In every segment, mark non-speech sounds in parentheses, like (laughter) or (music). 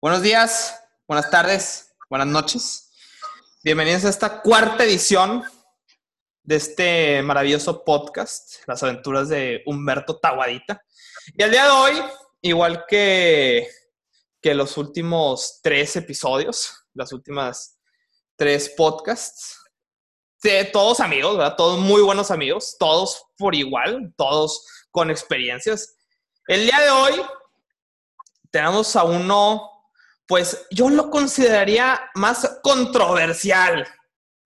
Buenos días, buenas tardes, buenas noches. Bienvenidos a esta cuarta edición de este maravilloso podcast, Las aventuras de Humberto Taguadita. Y el día de hoy, igual que, que los últimos tres episodios, las últimas tres podcasts, todos amigos, ¿verdad? Todos muy buenos amigos, todos por igual, todos con experiencias. El día de hoy tenemos a uno pues yo lo consideraría más controversial.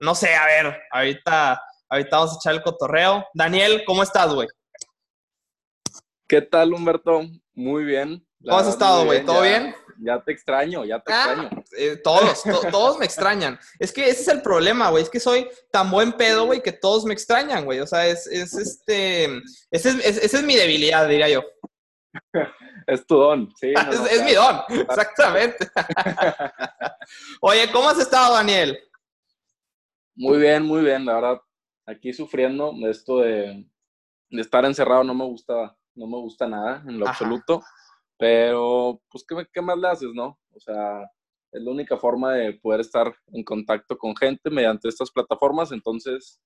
No sé, a ver, ahorita, ahorita vamos a echar el cotorreo. Daniel, ¿cómo estás, güey? ¿Qué tal, Humberto? Muy bien. ¿Cómo has estado, güey? ¿Todo bien? Ya te extraño, ya te ah, extraño. Eh, todos, todos me extrañan. Es que ese es el problema, güey. Es que soy tan buen pedo, güey, que todos me extrañan, güey. O sea, es, es este. Esa es, es mi debilidad, diría yo. (laughs) es tu don, sí. es, mi don, (laughs) exactamente. (laughs) Oye, ¿cómo has estado, Daniel? Muy bien, muy bien, la verdad. Aquí sufriendo de esto de, estar encerrado no me gusta, no me gusta nada en lo absoluto. Pero, pues, ¿qué, ¿qué más le haces, no? O sea, es la única forma de poder estar en contacto con gente mediante estas plataformas, entonces,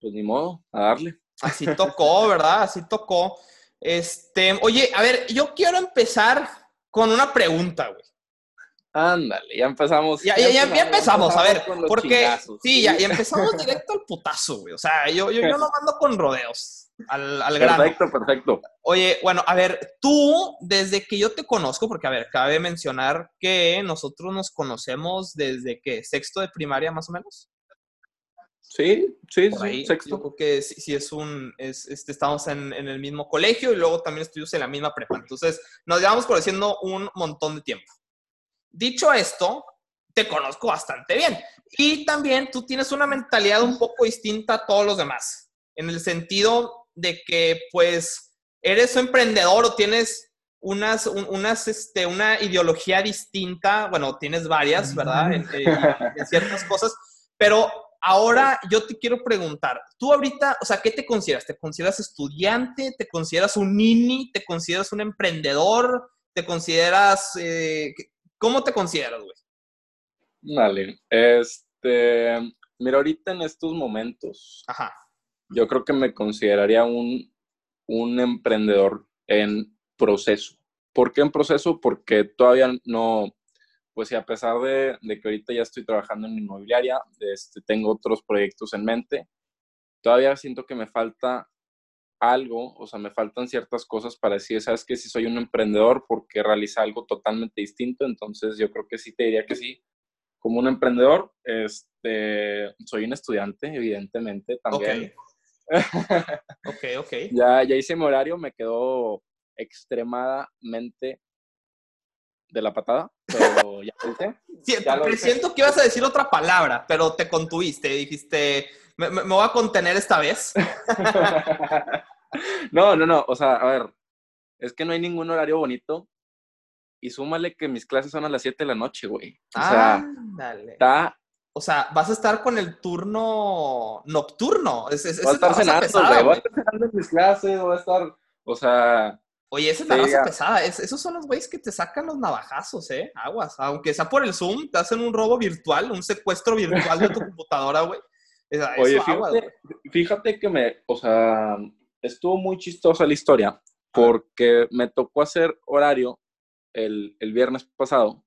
pues ni modo, a darle. Así tocó, ¿verdad? Así tocó. Este, oye, a ver, yo quiero empezar con una pregunta, güey. Ándale, ya empezamos. Ya, ya, ya, empezamos, a ver, porque sí, ya, empezamos directo al putazo, güey. O sea, yo, yo, yo no (laughs) mando con rodeos al, al grano. Perfecto, perfecto. Oye, bueno, a ver, tú, desde que yo te conozco, porque a ver, cabe mencionar que nosotros nos conocemos desde que sexto de primaria más o menos. Sí, sí, sí, sexto. Yo creo que sí, es un, es, este, estamos en, en, el mismo colegio y luego también estudios en la misma prepa. Entonces, nos llevamos conociendo un montón de tiempo. Dicho esto, te conozco bastante bien. Y también tú tienes una mentalidad un poco distinta a todos los demás, en el sentido de que, pues, eres un emprendedor o tienes unas, unas, este, una ideología distinta, bueno, tienes varias, ¿verdad? en, en ciertas cosas, pero ahora yo te quiero preguntar, tú ahorita, o sea, ¿qué te consideras? ¿Te consideras estudiante? ¿Te consideras un nini? ¿Te consideras un emprendedor? ¿Te consideras, eh, cómo te consideras, güey? Vale, este, mira, ahorita en estos momentos, Ajá. yo creo que me consideraría un, un emprendedor en proceso. ¿Por qué en proceso? Porque todavía no, pues sí, a pesar de, que ahorita ya estoy trabajando en inmobiliaria, este, tengo otros proyectos en mente, todavía siento que me falta algo, o sea, me faltan ciertas cosas para decir, sabes que si soy un emprendedor porque realiza algo totalmente distinto, entonces yo creo que sí te diría que sí. Como un emprendedor, este, soy un estudiante, evidentemente, también. Ok, ok. (laughs) ya, ya hice mi horario, me quedó extremadamente de la patada, pero (laughs) ya lo siento que ibas a decir otra palabra, pero te contuviste, dijiste, me, me, voy a contener esta vez. (laughs) no, no, no, o sea, a ver, es que no hay ningún horario bonito y súmale que mis clases son a las 7 de la noche, güey. O sea, dale. Está... O sea, vas a estar con el turno nocturno. Es, es, voy a estar cenando, güey. Voy a estar cenando en mis clases, voy a estar, o sea, Oye, esa es la raza pesada. esos son los güeyes que te sacan los navajazos, ¿eh? Aguas. Aunque sea por el Zoom, te hacen un robo virtual, un secuestro virtual de tu (laughs) computadora, güey. Oye, fíjate, que me, o sea, estuvo muy chistosa la historia porque me tocó hacer horario el, el, viernes pasado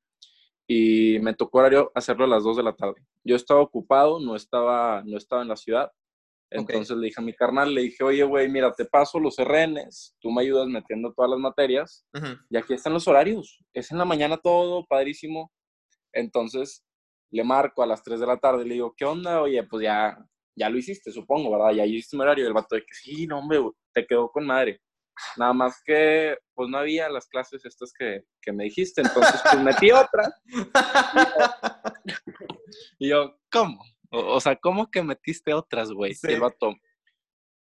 y me tocó horario hacerlo a las 2 de la tarde. Yo estaba ocupado, no estaba, no estaba en la ciudad entonces le dije a mi carnal, le dije, oye, güey, mira, te paso los RNs, tú me ayudas metiendo todas las materias, y aquí están los horarios. Es en la mañana todo, padrísimo. Entonces le marco a las 3 de la tarde, le digo, ¿qué onda? Oye, pues ya, ya lo hiciste, supongo, ¿verdad? Ya hiciste mi horario. Y el vato de que sí, no, hombre, te quedó con madre. Nada más que, pues no había las clases estas que, que me dijiste, entonces pues metí otra. (laughs) y yo, ¿cómo? O, sea, ¿cómo que metiste otras, güey? Sí. El vato.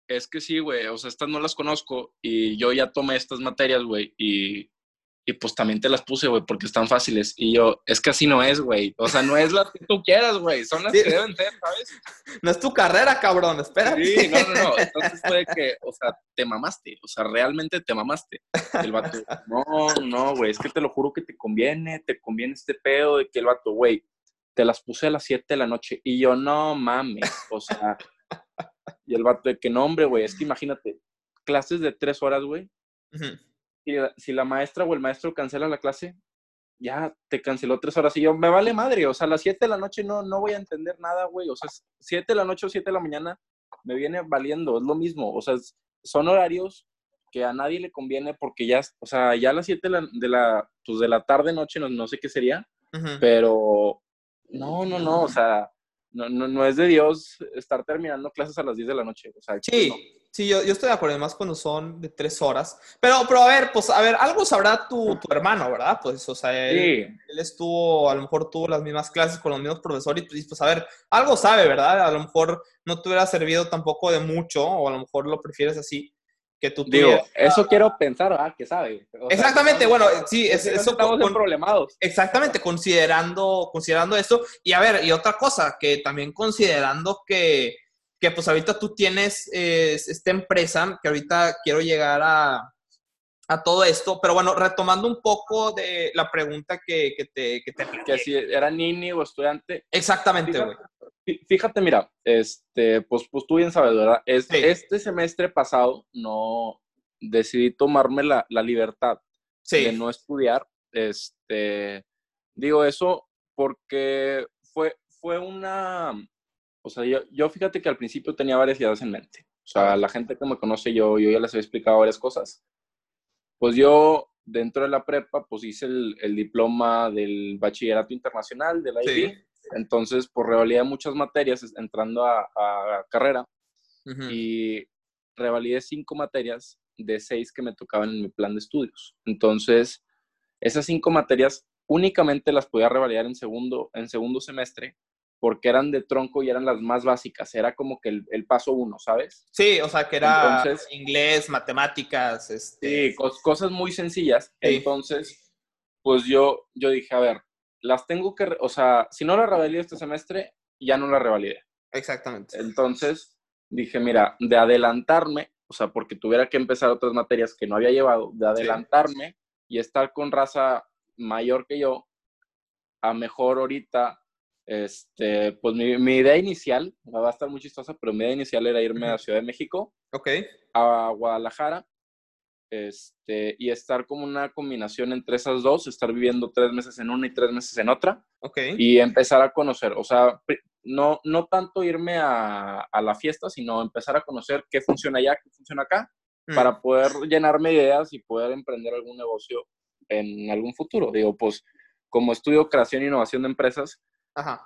Es que sí, güey. O sea, estas no las conozco y yo ya tomé estas materias, güey. Y y pues también te las puse, güey, porque están fáciles. Y yo, es que así no es, güey. O sea, no es las que tú quieras, güey. Son las que deben ser, ¿sabes? No es tu carrera, cabrón, espera. Sí, no, no, no. Entonces fue que, o sea, te mamaste. O sea, realmente te mamaste. El vato, (laughs) no, no, güey, es que te lo juro que te conviene, te conviene este pedo de que el vato, güey, te las puse a las 7 de la noche. Y yo, no mames. O sea, (laughs) y el vato de que no, hombre, güey, es que imagínate, clases de tres horas, güey si, si la maestra o el maestro cancela la clase, ya te canceló tres horas y yo, me vale madre, o sea, a las 7 de la noche no, no voy a entender nada, güey, o sea, 7 de la noche o 7 de la mañana me viene valiendo, es lo mismo, o sea, son horarios que a nadie le conviene porque ya, o sea, ya a las 7 de la, de la, pues de la tarde, noche, no, no sé qué sería, pero no, no, no, o sea, no, no, no, es de Dios estar terminando clases a las 10 de la noche, o sea, sí. Sí, yo, yo, estoy de acuerdo, además cuando son de tres horas. Pero, pero a ver, pues, a ver, algo sabrá tu, tu hermano, ¿verdad? Pues, o sea, él, él, estuvo, a lo mejor tuvo las mismas clases con los mismos profesores y pues, pues, a ver, algo sabe, ¿verdad? A lo mejor no te hubiera servido tampoco de mucho, o a lo mejor lo prefieres así, que tú Digo, eso quiero pensar, ¿verdad? Que sabe. exactamente, bueno, sí, es, eso... Estamos con, problemados. Exactamente, considerando, considerando esto. Y a ver, y otra cosa, que también considerando que que pues ahorita tú tienes eh, esta empresa, que ahorita quiero llegar a, todo esto, pero bueno, retomando un poco de la pregunta que, que te... Que, te que si era niño o estudiante. Exactamente, güey. Fíjate, mira, este, pues, pues tú bien sabes, ¿verdad? Este semestre pasado no decidí tomarme la, la libertad de no estudiar. Este, digo eso porque fue, fue una, o sea, yo, yo fíjate que al principio tenía varias ideas en mente. O sea, la gente que me conoce, yo, yo ya les he explicado varias cosas. Pues yo, dentro de la prepa, pues hice el, el diploma del bachillerato internacional, del IB. Entonces, por revalidé muchas materias entrando a, a carrera y revalidé cinco materias de seis que me tocaban en mi plan de estudios. Entonces, esas cinco materias únicamente las podía revalidar en segundo, en segundo semestre porque eran de tronco y eran las más básicas. Era como que el, paso uno, ¿sabes? Sí, o sea, que era inglés, matemáticas. Este... Sí, cosas muy sencillas. Entonces, pues yo, yo dije, a ver, las tengo que, o sea, si no la revalidé este semestre, ya no la revalidé. Exactamente. Entonces, dije, mira, de adelantarme, o sea, porque tuviera que empezar otras materias que no había llevado, de adelantarme y estar con raza mayor que yo, a mejor ahorita este, pues mi, mi, idea inicial, va a estar muy chistosa, pero mi idea inicial era irme a Ciudad de México, okay. a Guadalajara, este, y estar como una combinación entre esas dos, estar viviendo tres meses en una y tres meses en otra, okay. y empezar a conocer, o sea, no, no tanto irme a, a la fiesta, sino empezar a conocer qué funciona allá, qué funciona acá, mm. para poder llenarme ideas y poder emprender algún negocio en algún futuro. Digo, pues como estudio creación e innovación de empresas,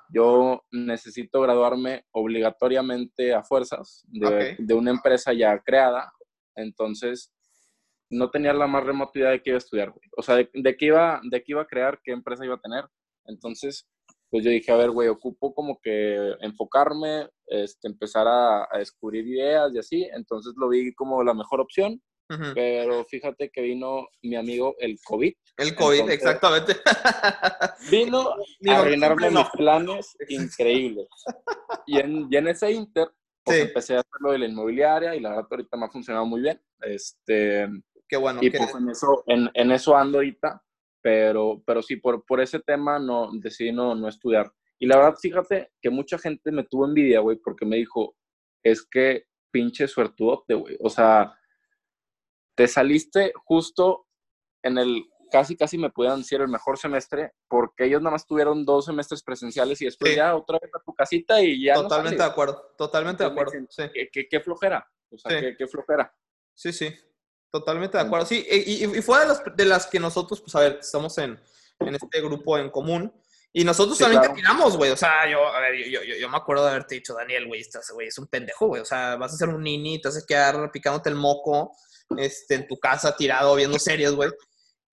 yo necesito graduarme obligatoriamente a fuerzas de, de, una empresa ya creada, entonces no tenía la más remota idea de qué iba a estudiar, O sea, de, de, qué iba, de qué iba a crear, qué empresa iba a tener. Entonces, pues yo dije, a ver, güey, ocupo como que enfocarme, este, empezar a, a descubrir ideas y así. Entonces lo vi como la mejor opción pero fíjate que vino mi amigo el COVID. El COVID, exactamente. Vino (laughs) a arruinarme mis planes increíbles. Y en, y en ese inter, pues empecé a hacer lo de la inmobiliaria y la verdad ahorita me ha funcionado muy bien. Este, Qué bueno. Y pues en eso, en, en, eso ando ahorita, pero, pero sí, por, por ese tema no, decidí no, no estudiar. Y la verdad, fíjate que mucha gente me tuvo envidia, güey, porque me dijo, es que pinche suertudote, güey. O sea, te saliste justo en el, casi casi me pudieran decir el mejor semestre, porque ellos nada más tuvieron dos semestres presenciales y después ya otra vez a tu casita y ya. Totalmente de acuerdo, totalmente de acuerdo. sí. ¿qué, flojera, o sea, qué, flojera. Sí, sí, totalmente de acuerdo. Sí, y, y fue de, las, de las que nosotros, pues a ver, estamos en, en este grupo en común. Y nosotros también te tiramos, güey. O sea, yo, a ver, yo, yo, yo, me acuerdo de haberte dicho, Daniel, güey, este güey es un pendejo, güey. O sea, vas a ser un nini, te vas a quedar picándote el moco este, en tu casa tirado viendo series, güey.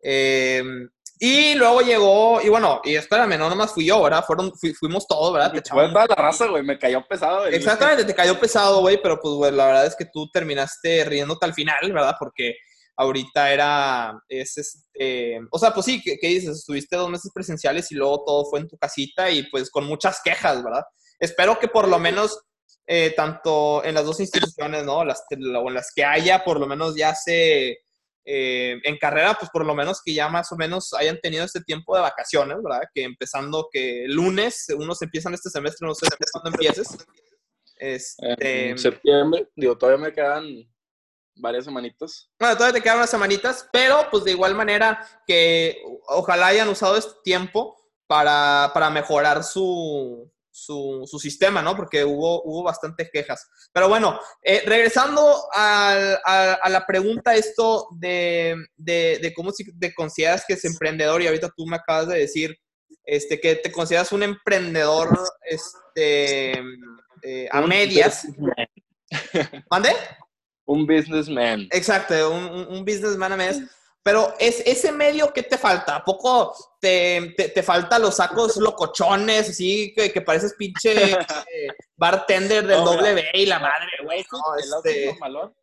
Em, y luego llegó, y bueno, y espérame, no nomás fui yo, ¿verdad? Fueron, fuimos todos, ¿verdad? Te fue toda la raza, güey, me cayó pesado. Güey. Exactamente, te cayó pesado, güey, pero pues, güey, la verdad es que tú terminaste riéndote al final, ¿verdad? Porque ahorita era, es este, o sea, pues sí, ¿qué, dices? Estuviste dos meses presenciales y luego todo fue en tu casita y pues con muchas quejas, ¿verdad? Espero que por lo menos, eh, tanto en las dos instituciones, ¿no? Las, o en las que haya, por lo menos ya se, eh, en carrera, pues por lo menos que ya más o menos hayan tenido este tiempo de vacaciones, ¿verdad? Que empezando que el lunes, unos empiezan este semestre, no sé cuándo empieces. Este, en septiembre, digo, todavía me quedan varias semanitas. Bueno, todavía te quedan unas semanitas, pero pues de igual manera que ojalá hayan usado este tiempo para, para mejorar su, su, su, sistema, ¿no? Porque hubo, hubo bastantes quejas. Pero bueno, eh, regresando a, a, la pregunta esto de, de, de cómo te consideras que es emprendedor y ahorita tú me acabas de decir este, que te consideras un emprendedor este, eh, a medias. ¿Mande? Un businessman. Exacto, un, un, businessman a medias. Pero es ese medio que te falta. ¿A poco te, te, falta los sacos locochones, así que, que pareces pinche eh, (laughs) bartender del W y la madre, güey? No, este...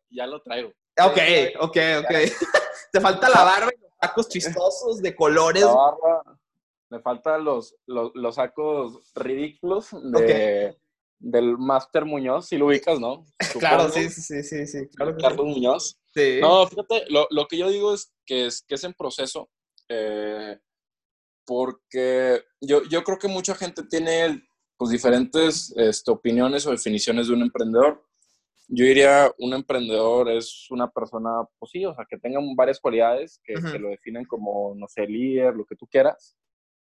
ya lo traigo. Ok, ok, ok. (laughs) te falta la barba y los sacos (laughs) chistosos de colores. La barba. Me faltan los, los, los sacos ridículos de, del Master Muñoz, si lo ubicas, ¿no? claro, sí, sí, sí, sí. Claro Carlos Muñoz. Sí. No, fíjate, lo, lo, que yo digo es que es, que es en proceso, eh, porque yo, yo creo que mucha gente tiene pues, diferentes este, opiniones o definiciones de un emprendedor. Yo diría, un emprendedor es una persona, pues sí, o sea, que tenga varias cualidades que, que lo definen como, no sé, líder, lo que tú quieras,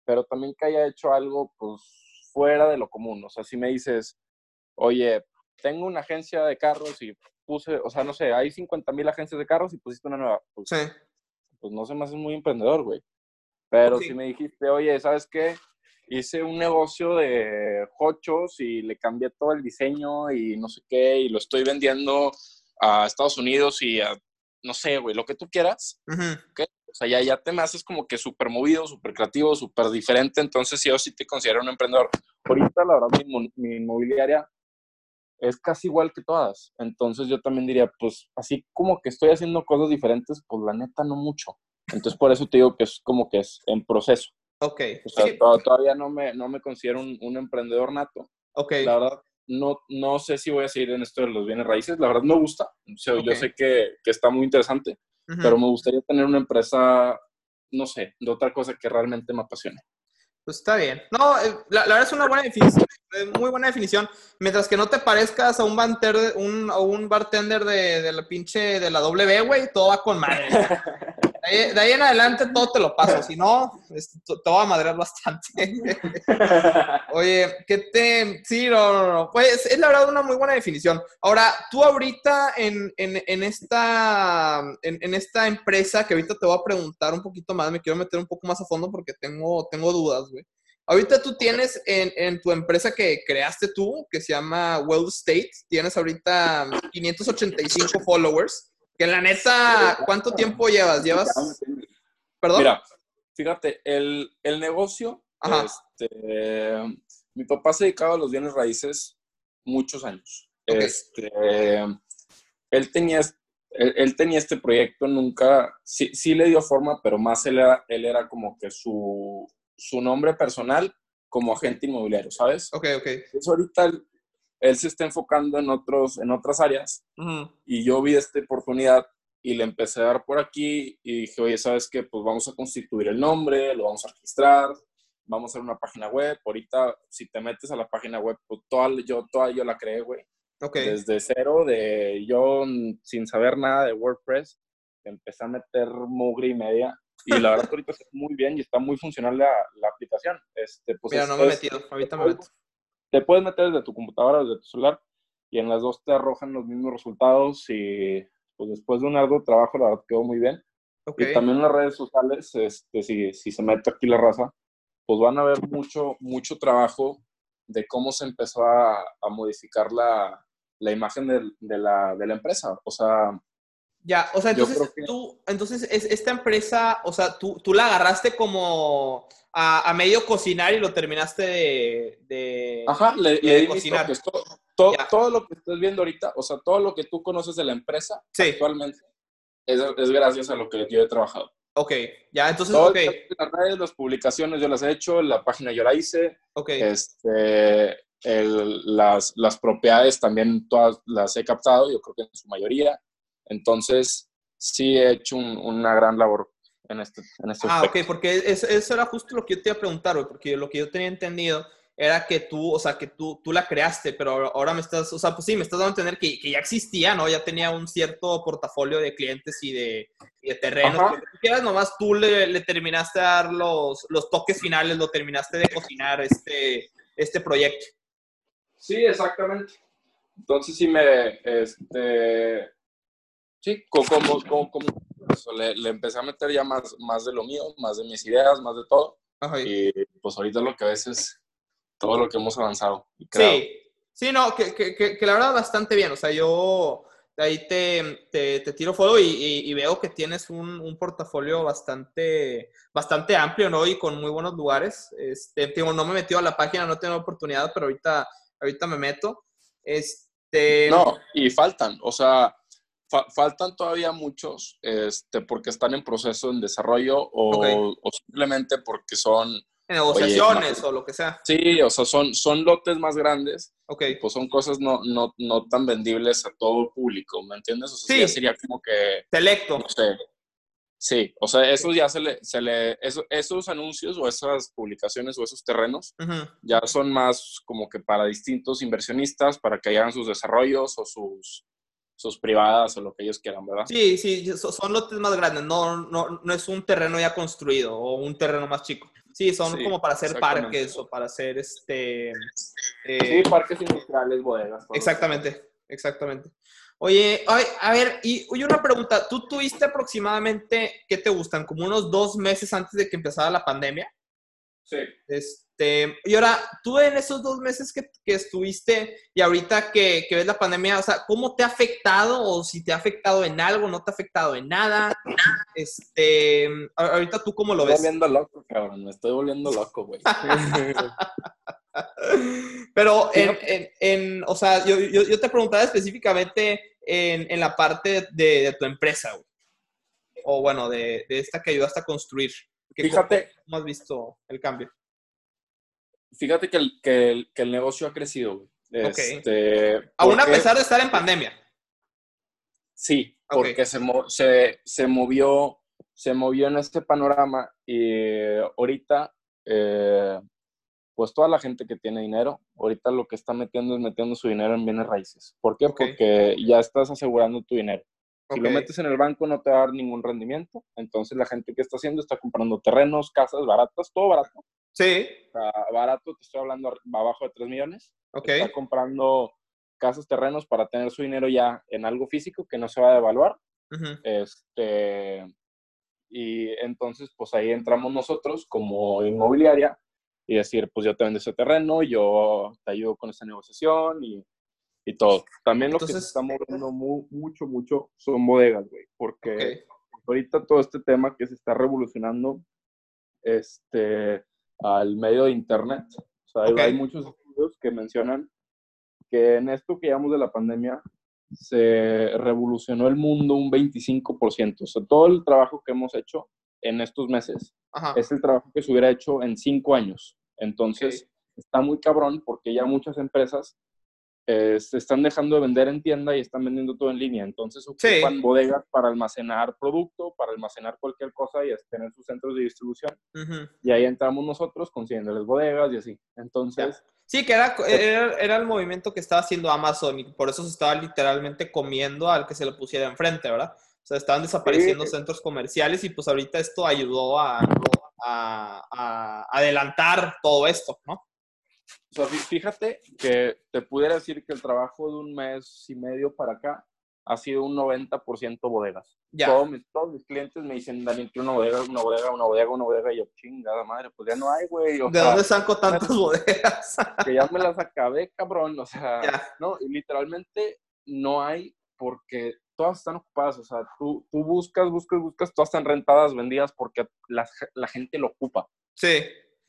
pero también que haya hecho algo, pues, fuera de lo común. O sea, si me dices, oye, tengo una agencia de carros y puse, o sea, no sé, hay 50 mil agencias de carros y pusiste una nueva. Pues, sí. Pues no sé, más es muy emprendedor, güey. Pero si me dijiste, oye, ¿sabes qué? Hice un negocio de hochos y le cambié todo el diseño y no sé qué, y lo estoy vendiendo a Estados Unidos y a, no sé, güey, lo que tú quieras. O sea, ya, ya te me haces como que súper movido, súper creativo, súper diferente. Entonces, yo sí te considero un emprendedor. Ahorita, la verdad, mi, mi inmobiliaria es casi igual que todas. Entonces, yo también diría, pues, así como que estoy haciendo cosas diferentes, pues la neta no mucho. Entonces, por eso te digo que es como que es en proceso. Ok. O sea, todavía no me, no me considero un, un, emprendedor nato. Ok. La verdad, no, no sé si voy a seguir en esto de los bienes raíces. La verdad, me gusta. O sea, Yo sé que, que está muy interesante pero me gustaría tener una empresa, no sé, de otra cosa que realmente me apasione. Pues está bien. No, eh, la, verdad es una buena definición, muy buena definición. Mientras que no te parezcas a un, un, un bartender de, de, la pinche, de la W, güey, todo va con madre. (laughs) de ahí en adelante todo te lo paso, si no, te voy a madrear bastante. (laughs) Oye, ¿qué te...? Sí, no, no, no. Pues es la verdad una muy buena definición. Ahora, tú ahorita en, en, en esta, en, esta empresa, que ahorita te voy a preguntar un poquito más, me quiero meter un poco más a fondo porque tengo, tengo dudas, güey. Ahorita tú tienes en, en, tu empresa que creaste tú, que se llama Well State, tienes ahorita 585 followers. Que la neta, ¿cuánto tiempo llevas? ¿Llevas? ¿Perdón? Mira, fíjate, el, el negocio, este, mi papá se dedicaba a los bienes raíces muchos años. Este, él, tenía, él, tenía este proyecto, nunca, sí, sí, le dio forma, pero más él era, él era como que su, su nombre personal como agente inmobiliario, ¿sabes? Ok, ok. Entonces ahorita él se está enfocando en, otros, en otras áreas y yo vi esta oportunidad y le empecé a dar por aquí y dije, oye, ¿sabes qué? Pues vamos a constituir el nombre, lo vamos a registrar, vamos a hacer una página web. Ahorita, si te metes a la página web, pues toda, yo, toda yo la creé, güey. Okay. Desde cero, de yo sin saber nada de WordPress, empecé a meter mugre y media. Y la verdad que ahorita está muy bien y está muy funcional la, la aplicación. Este, pues Mira, no me he metido, ahorita me meto te puedes meter desde tu computadora, desde tu celular, y en las dos te arrojan los mismos resultados y pues después de un largo trabajo, la verdad quedó muy bien. Y también en las redes sociales, este, si, si se mete aquí la raza, pues van a ver mucho, mucho trabajo de cómo se empezó a, a modificar la, la imagen de, de, la, de la empresa. O sea, ya, o sea, entonces tú, entonces esta empresa, o sea, tú, tú la agarraste como a, medio cocinar y lo terminaste de, de Ajá, le, cocinar. todo, todo, lo que estás viendo ahorita, o sea, todo lo que tú conoces de la empresa actualmente, es, es gracias a lo que yo he trabajado. Ok, ya, entonces, Todo Las redes, las publicaciones yo las he hecho, la página yo la hice, Ok, este, el- las, las propiedades también todas las he captado, yo creo que en su mayoría. Entonces, sí he hecho un- una gran labor en este, en este Ah, aspecto. ok, porque es- eso era justo lo que yo te iba a preguntar, güey, porque lo que yo tenía entendido era que tú, o sea, que tú, tú la creaste, pero ahora- me estás, o sea, pues sí, me estás dando a entender que, que ya existía, ¿no? Ya tenía un cierto portafolio de clientes y de, y de terrenos. Que tú quieras, nomás tú le, le terminaste a dar los, los toques finales, lo terminaste de cocinar este, este proyecto. Sí, exactamente. Entonces sí me, este, sí, co- como, como, como eso, le, le empecé a meter ya más, más de lo mío, más de mis ideas, más de todo. Ajá. Y pues ahorita lo que ves es todo lo que hemos avanzado. y. Sí, sí, no, que, que, que, que la verdad bastante bien. O sea, yo de ahí te, te, te tiro fuego y, y- y veo que tienes un, un portafolio bastante, bastante amplio, ¿no? Y con muy buenos lugares. Este, digo, no me he metido a la página, no tengo oportunidad, pero ahorita, ahorita me meto. Este, No, y faltan, o sea, fa- faltan todavía muchos, este, porque están en proceso en desarrollo o, simplemente porque son, en negociaciones Oye, o lo que sea. sí, o sea, son, son lotes más grandes, Ok. pues son cosas no, no, no tan vendibles a todo el público, ¿me entiendes? O sea, Sí. ya sería como que, Selecto. no sé, sí, o sea, esos ya se le, se le eso- esos anuncios o esas publicaciones o esos terrenos ya son más como que para distintos inversionistas, para que hagan sus desarrollos o sus, sus privadas o lo que ellos quieran, ¿verdad? Sí, sí, so- son lotes más grandes, no, no, no es un terreno ya construido o un terreno más chico. Sí, son Sí, como para hacer parques o para hacer este... eh, Sí, parques industriales, bodegas. exactamente, exactamente. Oye, a ver, y oye, una pregunta, ¿tú tuviste aproximadamente, qué te gustan, como unos dos meses antes de que empezara la pandemia? Sí. Este, y ahora, tú en esos dos meses que, que estuviste y ahorita que, que ves la pandemia, o sea, ¿cómo te ha afectado o si te ha afectado en algo, no te ha afectado en nada? Este, ahorita tú cómo lo Me estoy ves. volviendo loco, cabrón. Me estoy volviendo loco, güey. (laughs) Pero en, en, en- o sea, yo, yo, yo te preguntaba específicamente en, en la parte de, de tu empresa, güey. O bueno, de, de esta que ayudaste a construir. ¿Qué- Fíjate. ¿Cómo has visto el cambio? Fíjate que el, que el, que el negocio ha crecido, güey. Ok. Este, Aún a pesar de estar en pandemia. Sí, porque se, se, se movió se movió en este panorama y ahorita, eh, pues toda la gente que tiene dinero, ahorita lo que está metiendo es metiendo su dinero en bienes raíces. ¿Por qué? Porque ya estás asegurando tu dinero. Si lo metes en el banco no te va a dar ningún rendimiento, entonces la gente que está haciendo está comprando terrenos, casas baratas, todo barato. Sí, barato, te estoy hablando abajo de 3 millones. ok. Está comprando casas, terrenos para tener su dinero ya en algo físico que no se va a devaluar. Ujú. Este, y entonces, pues ahí entramos nosotros como inmobiliaria y decir, pues yo te vendo ese terreno, yo te ayudo con esta negociación y, y todo. También lo que Entonces- se está moviendo mu- mucho, mucho son bodegas, güey, porque Ok. ahorita todo este tema que se está revolucionando este, al medio de Internet. O sea, hay- muchos estudios que mencionan que en esto que llamamos de la pandemia se revolucionó el mundo un 25%. O sea, todo el trabajo que hemos hecho en estos meses Ajá. es el trabajo que se hubiera hecho en cinco años. Entonces, está muy cabrón porque ya muchas empresas eh, se están dejando de vender en tienda y están vendiendo todo en línea. Entonces, Sí. ocupan bodegas para almacenar producto, para almacenar cualquier cosa y tener sus centros de distribución. Y ahí entramos nosotros consiguiéndoles bodegas y así. Entonces, Sí, que era, era, era el movimiento que estaba haciendo Amazon y por eso se estaba literalmente comiendo al que se le pusiera enfrente, ¿verdad? O sea, estaban desapareciendo Sí. centros comerciales y pues ahorita esto ayudó a, a- a adelantar todo esto, ¿no? O sea, fíjate que te pudiera decir que el trabajo de un mes y medio para acá ha sido un 90% bodegas. Ya. Todos mis, todos mis clientes me dicen, Daniel, quiero una bodega, una bodega, una bodega, una bodega. Y yo, chingada madre, pues ya no hay, güey. ¿De sea, dónde saco tantas bodegas? (laughs) que ya me las acabé, cabrón. O sea, Ya. no, y literalmente no hay porque todas están ocupadas. O sea, tú, tú buscas, buscas, buscas, todas están rentadas, vendidas porque la, la gente lo ocupa. Sí.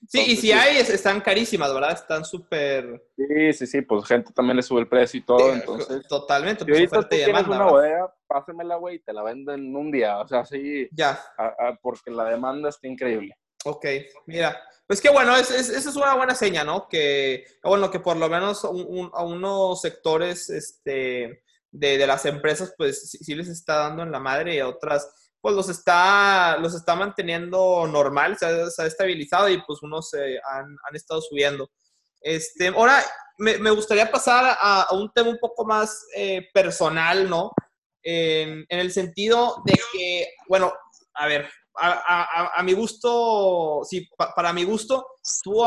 Sí, y si hay, están carísimas, ¿verdad? Están súper... Sí, sí, sí, pues gente también le sube el precio y todo, entonces... Totalmente. Si pues, ahorita tú tienes una bodega, pásamela, güey, y te la venden en un día, o sea, sí... Ya. porque la demanda está increíble. Ok, mira, pues qué bueno, esa es, es, una buena seña, ¿no? Que, bueno, que por lo menos a unos sectores este, de, de, las empresas, pues sí, les está dando en la madre y a otras, pues los está, los está manteniendo normal, se ha, estabilizado y pues unos han, han, estado subiendo. Este, ahora, me, me gustaría pasar a, un tema un poco más eh, personal, ¿no? En el sentido de que, bueno, a ver, a, mi gusto, sí, para mi gusto, tú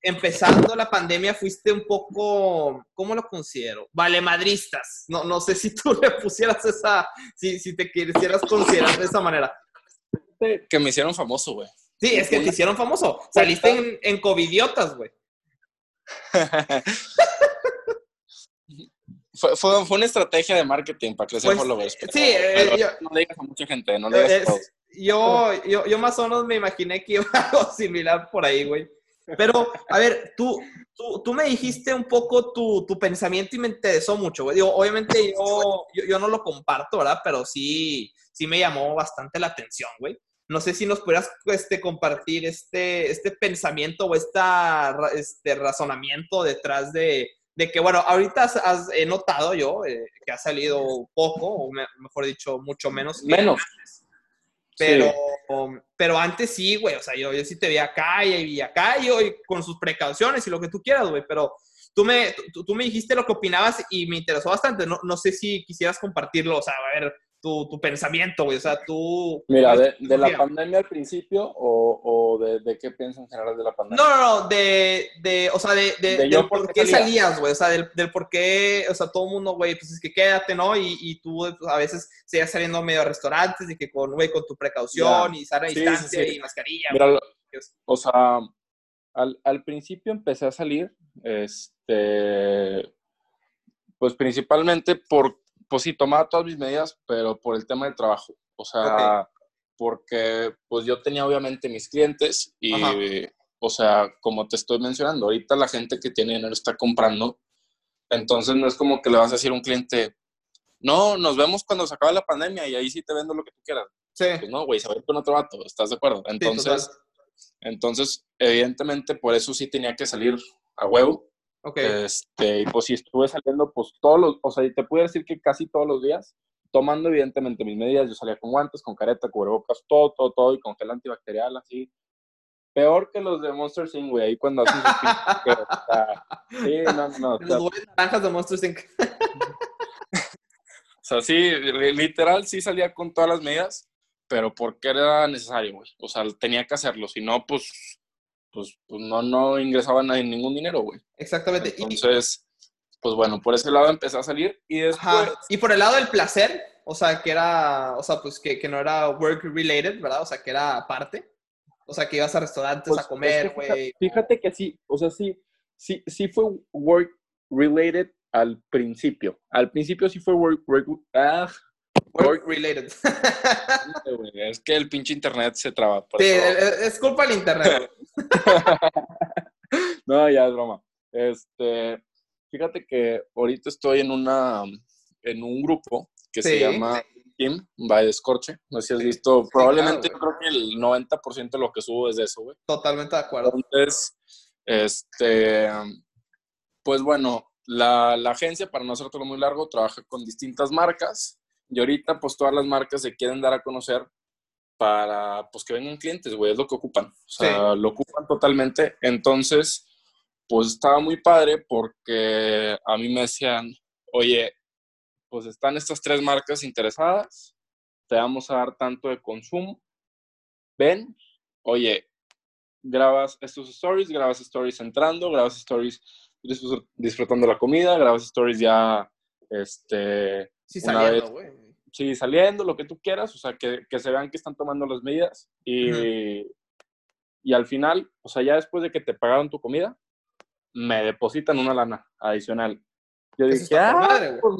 empezando la pandemia fuiste un poco, ¿cómo lo considero? Vale madristas. No, no sé si tú (laughs) le pusieras esa, si, si te quisieras considerar de esa manera. Que me hicieron famoso, güey. Sí, es que te hicieron famoso. Saliste en, en Covidiotas, güey. (laughs) Fue, fue, fue, una estrategia de marketing para crecer pues, followers. sí, eh, no le digas a mucha gente, no le digas a todos yo, yo, yo más o menos me imaginé que iba (laughs) algo similar por ahí, güey. Pero, a ver, tú, tú, tú me dijiste un poco tu, tu, pensamiento y me interesó mucho, güey. Digo, obviamente yo, yo, yo, no lo comparto, ¿verdad? Pero sí, sí me llamó bastante la atención, güey. No sé si nos pudieras este, compartir este, este pensamiento o esta, este razonamiento detrás de, de que, bueno, ahorita has, he notado yo eh, que ha salido poco, o mejor dicho, mucho menos. menos. Pero, pero antes sí, güey, o sea, yo, yo sí te vi acá y, acá y, y con sus precauciones y lo que tú quieras, güey, pero tú me, tú, tú, me dijiste lo que opinabas y me interesó bastante. No, no sé si quisieras compartirlo, o sea, a ver, tu, tu pensamiento, güey? O sea, tú... Mira, de, de la pandemia al principio o, o de, de, qué piensas en general de la pandemia? No, no, no, de, de o sea, de, de, del por qué salías, güey, o sea, del, del, por qué, o sea, todo el mundo, güey, pues es que quédate, ¿no? Y, y tú pues, a veces seguías saliendo medio a restaurantes y que con, güey, con tu precaución y sana distancia y mascarilla. Mira, o sea, al, al principio empecé a salir, este, pues principalmente por pues sí, tomaba todas mis medidas, pero por el tema del trabajo. O sea, porque pues yo tenía obviamente mis clientes y, o sea, como te estoy mencionando, ahorita la gente que tiene dinero está comprando. Entonces no es como que le vas a decir a un cliente, no, nos vemos cuando se acabe la pandemia y ahí sí te vendo lo que tú quieras. Sí. Pues no, güey, se va a ir con otro vato, ¿estás de acuerdo? Entonces, entonces, evidentemente, por eso sí tenía que salir a huevo. Este, y pues si estuve saliendo, pues todos los, o sea, te puedo decir que casi todos los días, tomando evidentemente mis medidas, yo salía con guantes, con careta, cubrebocas, todo, todo, todo, y con gel antibacterial, así. Peor que los de Monster Inc., güey, ahí cuando hacen o sea, Sí, no, no. Los naranjas de Monster Inc. o sea, sí, literal, sí salía con todas las medidas, pero porque era necesario, güey. O sea, tenía que hacerlo, si no, pues pues, pues, no, no ingresaban en ningún dinero, güey. Exactamente. Entonces, pues bueno, por ese lado empecé a salir y después... Y por el lado del placer, o sea, que era, o sea, pues que, que, no era work related, ¿verdad? O sea, que era aparte. O sea, que ibas a restaurantes pues, a comer, güey. fíjate, que sí, o sea, sí, sí, sí fue work related al principio. Al principio sí fue work, work ah, Work related. (laughs) es que el pinche internet se traba. sí, es culpa del internet. (laughs) no, ya es broma. Este, fíjate que ahorita estoy en una en un grupo que se llama Team by Descorche. No sé si has visto. Probablemente yo creo que el 90% de lo que subo es de eso, güey. Totalmente de acuerdo. Entonces, este, pues bueno, la, la agencia, para no hacértelo muy largo, trabaja con distintas marcas y ahorita, pues todas las marcas se quieren dar a conocer para, pues que vengan clientes, güey, es lo que ocupan. O sea, lo ocupan totalmente. Entonces, pues estaba muy padre porque a mí me decían, oye, pues están estas tres marcas interesadas, te vamos a dar tanto de consumo, ven, oye, grabas estos stories, grabas stories entrando, grabas stories disfrutando la comida, grabas stories ya, este, Sí, saliendo, güey. Sí, saliendo, lo que tú quieras, o sea, que, que, se vean que están tomando las medidas y, y al final, o sea, ya después de que te pagaron tu comida, me depositan una lana adicional. Yo dije, ah, pues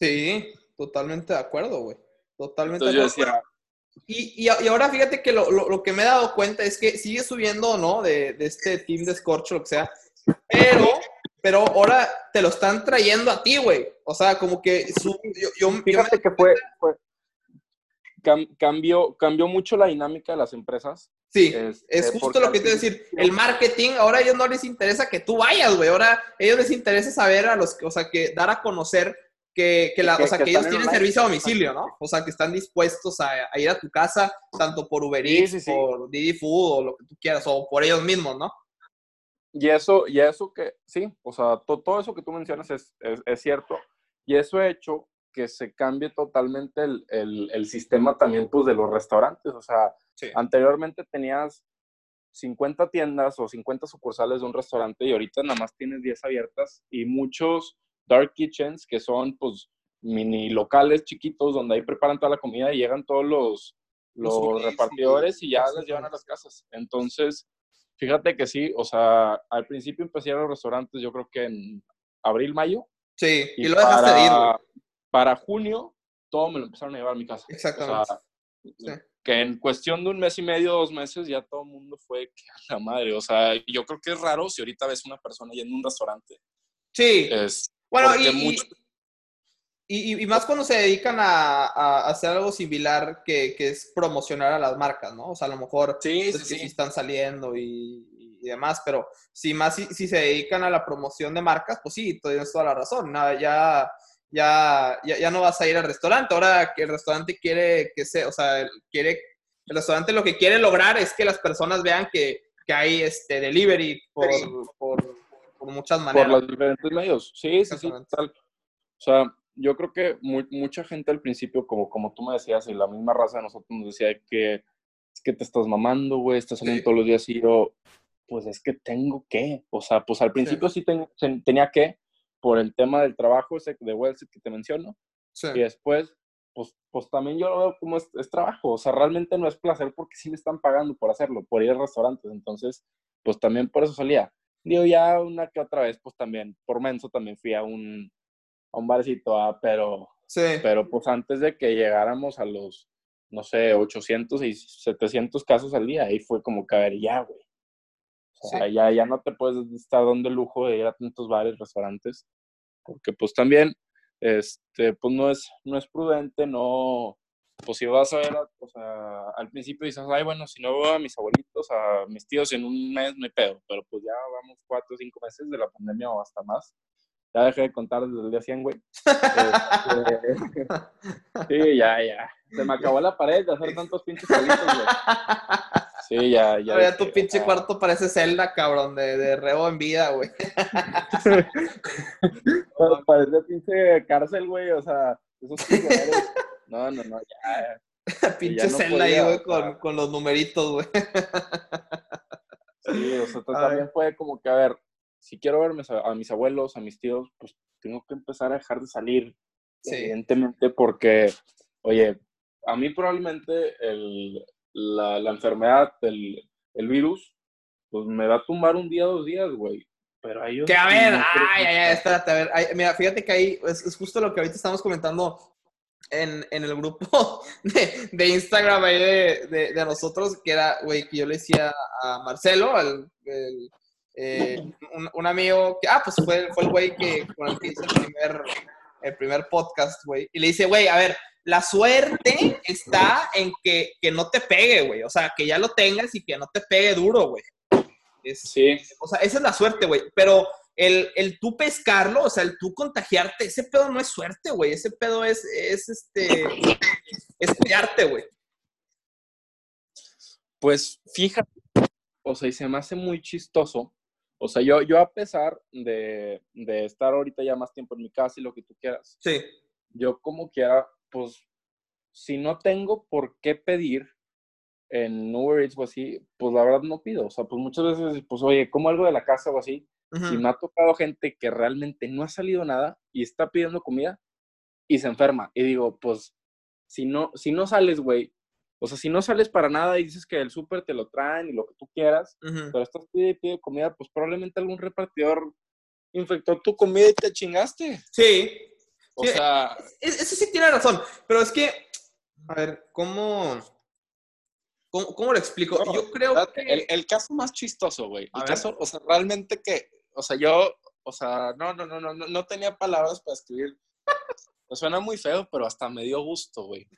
Sí, totalmente de acuerdo, güey. Totalmente Entonces yo decía, Y, y, ahora fíjate que lo, lo, que me he dado cuenta es que sigue subiendo, ¿no? De, de este team de Scorch, lo que sea. Pero, pero ahora te lo están trayendo a ti, güey. O sea, como que su, yo, Fíjate que fue, fue cambió, cambió mucho la dinámica de las empresas. Sí, es este, justo lo que te decir. El marketing, ahora a ellos no les interesa que tú vayas, güey. Ahora a ellos les interesa saber a los, o sea, que dar a conocer que, que, la, o sea, que, ellos tienen servicio a domicilio, ¿no? O sea, que están dispuestos a, ir a tu casa, tanto por Uber Eats, por Didi Food o lo que tú quieras, o por ellos mismos, ¿no? Y eso, y eso que, sí, o sea, todo eso que tú mencionas es, es, es, cierto. Y eso ha hecho que se cambie totalmente el, el, el sistema también, pues, de los restaurantes. O sea, anteriormente tenías 50 tiendas o 50 sucursales de un restaurante y ahorita nada más tienes 10 abiertas y muchos dark kitchens, que son pues mini locales chiquitos donde ahí preparan toda la comida y llegan todos los, los, repartidores y ya las llevan a las casas. Entonces, fíjate que sí, o sea, al principio empecé a los restaurantes, yo creo que en abril, mayo. Sí, y, lo dejaste para, ir, Para junio, todo me lo empezaron a llevar a mi casa. Exactamente. Que en cuestión de un mes y medio, dos meses, ya todo el mundo fue que a la madre. O sea, yo creo que es raro si ahorita ves una persona yendo en un restaurante. Sí. Es, bueno, y, y, más cuando se dedican a, hacer algo similar que, es promocionar a las marcas, ¿no? O sea, a lo mejor sí, sí, están saliendo y, demás, pero si más si, se dedican a la promoción de marcas, pues sí, tienes toda la razón. Nada, ya, ya, ya, no vas a ir al restaurante. Ahora que el restaurante quiere que sea, o sea, quiere, el restaurante lo que quiere lograr es que las personas vean que, hay este delivery por, por por muchas maneras. Por los diferentes medios, sí, sí, sí, tal. O sea, yo creo que mucha gente al principio, como, como tú me decías, y la misma raza de nosotros nos decía que es que te estás mamando, güey, estás saliendo todos los días y yo, pues es que tengo que, o sea, pues al principio sí, tenía que, por el tema del trabajo ese de Wells que te menciono, y después, pues, pues también yo lo veo como es, es, trabajo, o sea, realmente no es placer porque sí me están pagando por hacerlo, por ir a restaurantes, entonces, pues también por eso salía. Digo, ya una que otra vez, pues también, por menso también fui a un, a un barcito, ah, pero, sí. pero pues antes de que llegáramos a los, no sé, 800 y 700 casos al día, ahí fue como que, a ver, ya, güey. O sea, ya, ya no te puedes estar dando el lujo de ir a tantos bares, restaurantes, porque pues también, este, pues no es, no es prudente, no, pues si vas a ver, o sea, al principio dices, ay, bueno, si no veo a mis abuelitos, a mis tíos en un mes, no hay pedo, pero pues ya vamos cuatro o cinco meses de la pandemia o hasta más. Ya dejé de contar desde el día 100, güey. Este, (laughs) sí, ya, ya. Se me acabó la pared de hacer tantos pinches abuelitos, güey. Sí, ya, ya. ya tu pinche cuarto parece celda, cabrón, de, de rebo en vida, güey. (laughs) parece pinche cárcel, güey, o sea, esos no, no, no, ya. (laughs) Pinche celda ahí, güey, con, con, los numeritos, güey. sí, o sea, también fue como que, a ver, si quiero ver a, mis abuelos, a mis tíos, pues tengo que empezar a dejar de salir, evidentemente, porque, oye, a mí probablemente el, la, la enfermedad, el, el virus, pues me va a tumbar un día, dos días, güey. Pero hay Que a ver, ay, ay, ay, espérate, a ver. mira, fíjate que ahí es, es, justo lo que ahorita estamos comentando en, en el grupo (laughs) de, de Instagram ahí de, de, nosotros, que era, güey, que yo le decía a Marcelo, al, el, eh, un, un, amigo, que, ah, pues fue, fue el güey que, con el que hice el primer, el primer podcast, güey, y le dice, güey, a ver, la suerte está en que, que no te pegue, güey, o sea, que ya lo tengas y que no te pegue duro, güey. sí. O sea, esa es la suerte, güey, pero el, el tú pescarlo, o sea, el tú contagiarte, ese pedo no es suerte, güey. Ese pedo es, es este, es pillarte, güey. Pues fíjate, o sea, y se me hace muy chistoso. O sea, yo, yo a pesar de, de estar ahorita ya más tiempo en mi casa y lo que tú quieras, sí. yo como quiera, pues, si no tengo por qué pedir en Uber Eats o así, pues la verdad no pido. O sea, pues muchas veces, pues, oye, como algo de la casa o así, y me ha tocado gente que realmente no ha salido nada y está pidiendo comida y se enferma. Y digo, pues, si no, si no sales, güey, o sea, si no sales para nada y dices que el súper te lo traen y lo que tú quieras, pero estás y pide comida, pues probablemente algún repartidor infectó tu comida y te chingaste. Sí. O sea... E-, eso sí tiene razón, pero es que, a ver, ¿cómo, ¿Cómo, lo explico? yo creo que... El, el, caso más chistoso, güey. El caso, o sea, realmente que, o sea, yo, o sea, no, no, no, no, no tenía palabras para escribir. (laughs) Me suena muy feo, pero hasta me dio gusto, güey.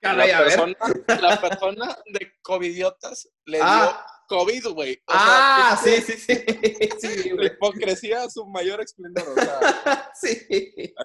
La, persona, la persona de covidiotas le dio ah. COVID, güey. ah, sí, sí, sí. sí la hipocresía a su mayor esplendor. O sea, (laughs) sí.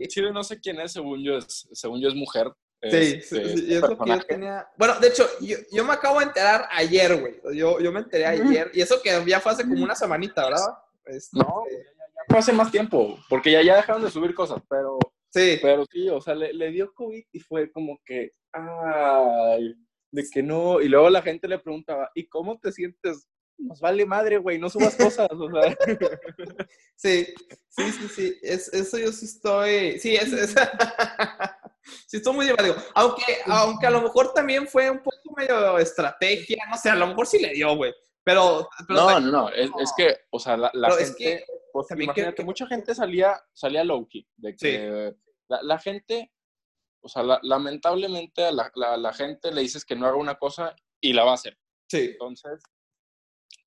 Chile no sé quién es, según yo es, según yo es mujer. Sí, este, sí, es lo que yo tenía. Bueno, de hecho, yo, yo, me acabo de enterar ayer, güey. Yo, yo me enteré ayer. Y eso que ya fue hace como una semanita, ¿verdad? Este, no, ya, ya, fue hace más tiempo. Porque ya, ya dejaron de subir cosas, pero. Sí. Pero sí, o sea, le, le dio COVID y fue como que. Ay, de que no. Y luego la gente le preguntaba, ¿y cómo te sientes? Nos vale madre, güey, no subas cosas, o sea. (laughs) Sí, sí, sí, sí. Es, eso yo sí estoy. Sí, es. es... (laughs) sí, estoy muy llevado. Aunque, aunque a lo mejor también fue un poco medio estrategia, no sé, a lo mejor sí le dio, güey. Pero, no, no, no, es, es, que, o sea, la, la gente, pues, imagínate, que, mucha gente salía, salía low-key, de que la, la, gente, o sea, lamentablemente a la, la, gente le dices que no haga una cosa y la va a hacer. Sí. Entonces,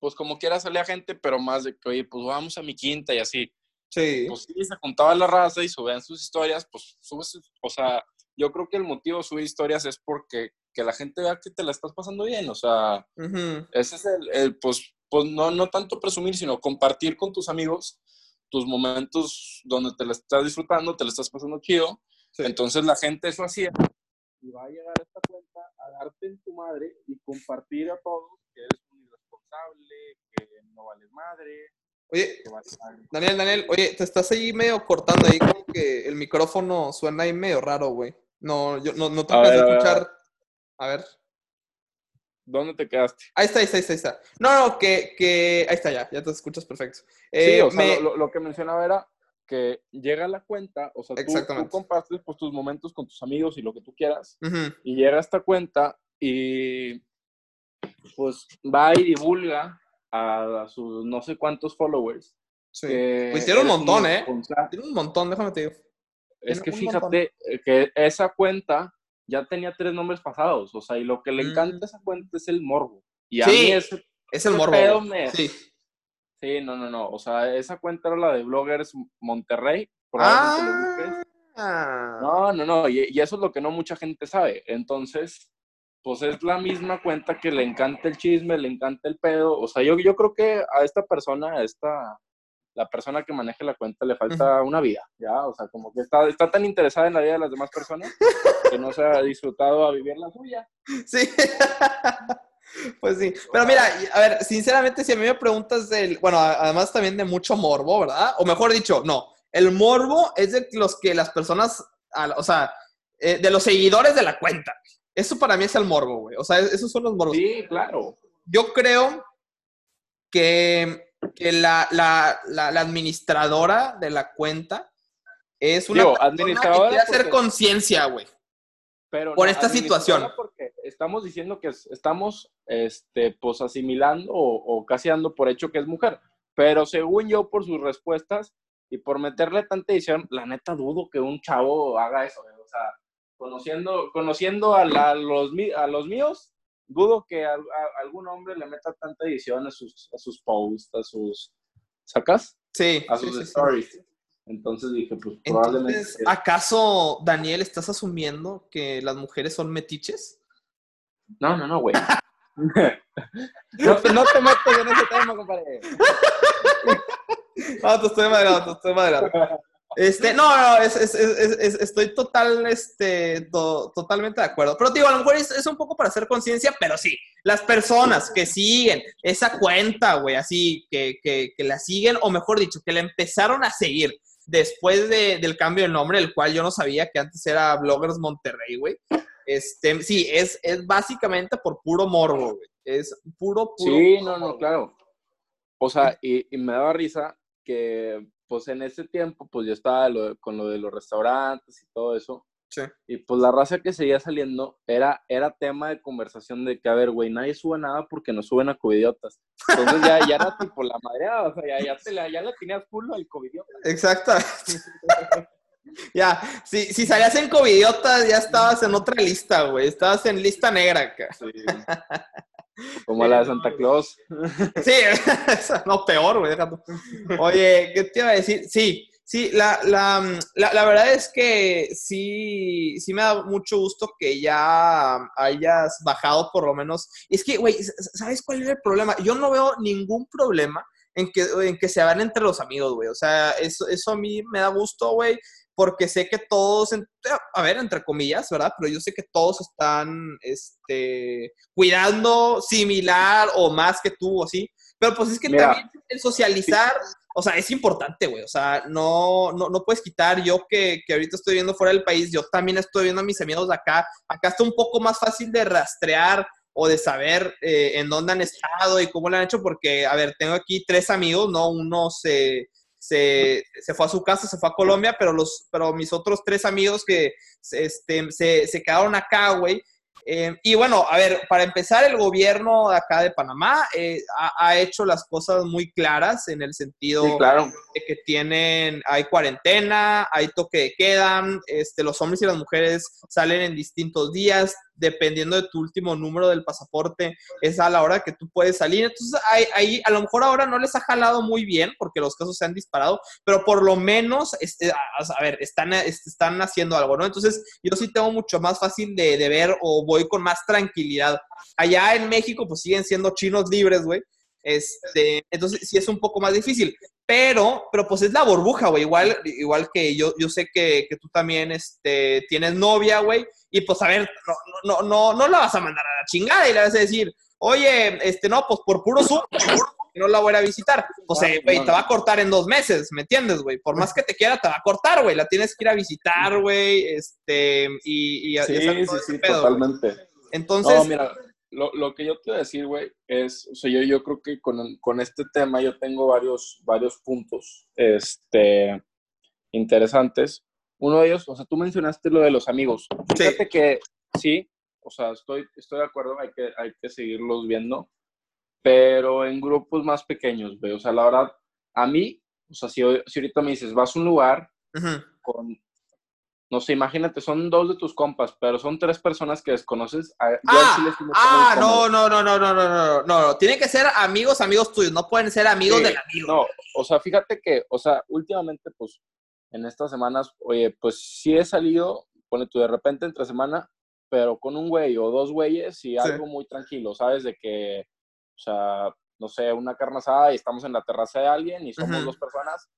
pues como quiera salía gente, pero más de que, oye, pues vamos a mi quinta y así. Sí. Pues sí, se juntaba la raza y subían sus historias, pues subes, o sea, yo creo que el motivo de subir historias es porque que la gente vea que te la estás pasando bien, o sea, ese es el, pues, pues no, no tanto presumir, sino compartir con tus amigos tus momentos donde te la estás disfrutando, te la estás pasando chido. Entonces la gente eso hacía y va a llegar a esta cuenta a darte en tu madre y compartir a todos que eres un irresponsable, que no vales madre, Oye, Daniel, Daniel, oye, te estás ahí medio cortando ahí, como que el micrófono suena ahí medio raro, güey. No, yo no, no te puedes escuchar. A ver. ¿Dónde te quedaste? Ahí está, ahí está, ahí está. No, no, que, que... Ahí está ya, ya te escuchas perfecto. sí, o sea, eh, lo, que mencionaba era que llega a la cuenta, o sea, tú, compartes pues, tus momentos con tus amigos y lo que tú quieras, y llega a esta cuenta y pues va y divulga a, sus no sé cuántos followers. Sí. Pues tiene un montón, ¿eh? Tiene un montón, déjame te digo. Es que fíjate que esa cuenta ya tenía tres nombres pasados, o sea, y lo que le encanta a mm. esa cuenta es el morbo. Y a mí ese, es el morbo. Sí. Sí, no, no, no. O sea, esa cuenta era la de Bloggers Monterrey. Probablemente ah. No, no, no. Y, y, eso es lo que no mucha gente sabe. Entonces, pues es la misma cuenta que le encanta el chisme, le encanta el pedo. O sea, yo, yo creo que a esta persona, a esta, la persona que maneje la cuenta le falta una vida, ¿ya? O sea, como que está, está tan interesada en la vida de las demás personas (laughs) que no se ha disfrutado a vivir la suya. Sí. (laughs) (laughs) Pues sí, pero mira, a ver, sinceramente, si a mí me preguntas del, bueno, además también de mucho morbo, ¿verdad? O mejor dicho, no, el morbo es de los que las personas, o sea, eh, de los seguidores de la cuenta. Eso para mí es el morbo, güey. O sea, esos son los morbos. Sí, claro. Yo creo que, la, administradora de la cuenta es una persona que quiere hacer conciencia, güey. Pero por esta situación. Porque estamos diciendo que estamos este, pues asimilando o, casi dando por hecho que es mujer. Pero según yo, por sus respuestas y por meterle tanta edición, la neta dudo que un chavo haga eso. O sea, conociendo, conociendo a, los, a los míos, dudo que algún hombre le meta tanta edición a sus, a sus posts, a sus... ¿Sacas? Sí. A sus stories. Entonces dije, pues probablemente... Entonces, ¿acaso, Daniel, estás asumiendo que las mujeres son metiches? No, no, no, güey. (laughs) no, te, no te metas en ese tema, compadre. (laughs) no, te estoy te estoy. Este, no, no, es, es, es, estoy total, este, totalmente de acuerdo. Pero digo, a lo mejor es, un poco para hacer conciencia, pero sí, las personas que siguen esa cuenta, güey, así, que, que, que, la siguen, o mejor dicho, que la empezaron a seguir después de, del cambio de nombre, el cual yo no sabía que antes era Bloggers Monterrey, güey. Este, sí, es, es básicamente por puro morbo, güey. Es puro, puro. Sí, no, no, claro. O sea, y, y me daba risa que pues en ese tiempo, pues yo estaba con lo de los restaurantes y todo eso. Sí. Y pues la raza que seguía saliendo era, era tema de conversación de que, a ver, güey, nadie sube nada porque no suben a covidiotas. Entonces ya, ya era (laughs) tipo la madreada, o sea, ya, ya, te la, ya la tenías full al covidiota. Exacto. (laughs) Ya, si, si salías en Covidiotas, ya estabas en otra lista, güey. Estabas en lista negra acá. Sí. (laughs) Como la de Santa Claus. Sí, (laughs) no, peor, güey. Oye, ¿qué te iba a decir? Sí, sí, la, la, la, verdad es que sí, sí me da mucho gusto que ya hayas bajado por lo menos. Es que, güey, ¿sabes cuál es el problema? Yo no veo ningún problema en que, en que se van entre los amigos, güey. O sea, eso, eso a mí me da gusto, güey porque sé que todos, a ver, entre comillas, ¿verdad? Pero yo sé que todos están este, cuidando similar o más que tú, o sí. Pero pues es que también el socializar, o sea, es importante, güey. O sea, no, no, no puedes quitar. Yo que, que, ahorita estoy viendo fuera del país, yo también estoy viendo a mis amigos de acá. Acá está un poco más fácil de rastrear o de saber eh, en dónde han estado y cómo lo han hecho, porque, a ver, tengo aquí tres amigos, ¿no? Uno se se, se, fue a su casa, se fue a Colombia, pero, los, pero mis otros tres amigos que este, se, se quedaron acá, güey, eh, y bueno, a ver, para empezar, el gobierno de acá de Panamá eh, ha, hecho las cosas muy claras en el sentido de que tienen, hay cuarentena, hay toque de queda, este, los hombres y las mujeres salen en distintos días, dependiendo de tu último número del pasaporte, es a la hora que tú puedes salir. Entonces, ahí, a lo mejor ahora no les ha jalado muy bien porque los casos se han disparado, pero por lo menos, este, a, ver, están, están haciendo algo, ¿no? Entonces, yo sí tengo mucho más fácil de, de ver o voy con más tranquilidad. Allá en México, pues siguen siendo chinos libres, güey. Este, entonces sí es un poco más difícil. Pero, pero pues es la burbuja, güey. Igual, igual que yo, yo sé que, que tú también este, tienes novia, güey. Y pues a ver, no, no, no, no la vas a mandar a la chingada y le vas a decir, oye, este, no, pues por puro Zoom, no la voy a visitar. Pues, eh, güey, te va a cortar en dos meses, ¿me entiendes, güey? Por más que te quiera, te va a cortar, güey. La tienes que ir a visitar, güey, este, y... y sí, sí, sí, totalmente. Entonces... No, mira, lo, lo, que yo te voy a decir, güey, es, o sea, yo, yo creo que con, con, este tema yo tengo varios, varios puntos, este, interesantes. Uno de ellos, o sea, tú mencionaste lo de los amigos. Fíjate que sí, o sea, estoy, estoy de acuerdo, hay que, hay que seguirlos viendo, pero en grupos más pequeños, güey. O sea, la verdad, a mí, o sea, si, si ahorita me dices, vas a un lugar con no sé, imagínate, son dos de tus compas, pero son tres personas que desconoces. Ah, ah no, no, no, no, no, no, no, no, no, tienen que ser amigos, amigos tuyos, no pueden ser amigos del amigo. No, o sea, fíjate que, o sea, últimamente, pues, en estas semanas, oye, pues sí he salido, pone tú de repente entre semana, pero con un güey o dos güeyes y algo muy tranquilo, ¿sabes? De que, o sea, no sé, una carne asada y estamos en la terraza de alguien y somos dos personas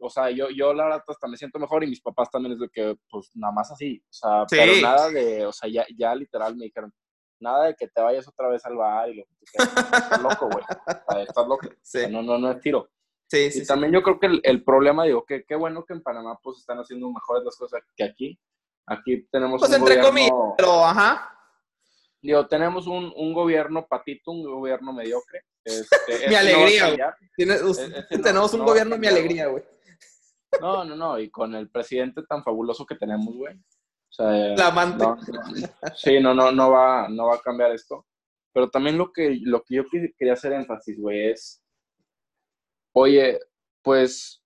o sea, yo, yo la verdad hasta me siento mejor y mis papás también es de que, pues nada más así, o sea, pero nada de, o sea, ya, ya literal me dijeron, nada de que te vayas otra vez al bar y lo que quieras, estás loco, güey, estás loco, sí. no, no, no es tiro. Sí, sí, y también yo creo que el, el problema, digo, que qué bueno que en Panamá pues están haciendo mejores las cosas que aquí. Aquí tenemos pues entre comillas, pero ajá. Digo, tenemos un, un gobierno patito, un gobierno mediocre. Este, (laughs) mi alegría, güey. tenemos un gobierno mi alegría, güey. No, no, no, y con el presidente tan fabuloso que tenemos, güey. O sea, la amante. sí, no, no, no va, no va a cambiar esto. Pero también lo que, lo que yo quería hacer énfasis, güey, es, oye, pues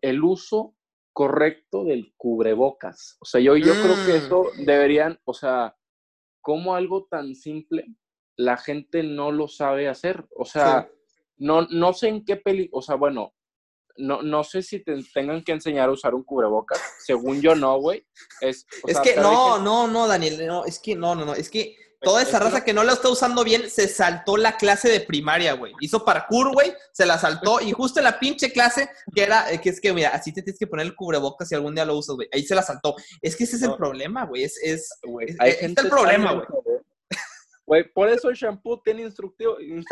el uso correcto del cubrebocas. O sea, yo, yo creo que mm. eso deberían, o sea, como algo tan simple, la gente no lo sabe hacer. O sea, no, no sé en qué peli, o sea, bueno, no, no sé si te tengan que enseñar a usar un cubrebocas. Según yo, no, güey. Es, es que no, no, no, Daniel, no, es que no, no, no, es que toda esa raza que no la está usando bien se saltó la clase de primaria, güey. Hizo parkour, güey, se la saltó y justo en la pinche clase que era, eh, que es que, mira, así te tienes que poner el cubrebocas si algún día lo usas, güey. Ahí se la saltó. Es que ese es el problema, güey. Es, es, es, es el problema, güey. Güey, por eso el shampoo tiene instrucciones.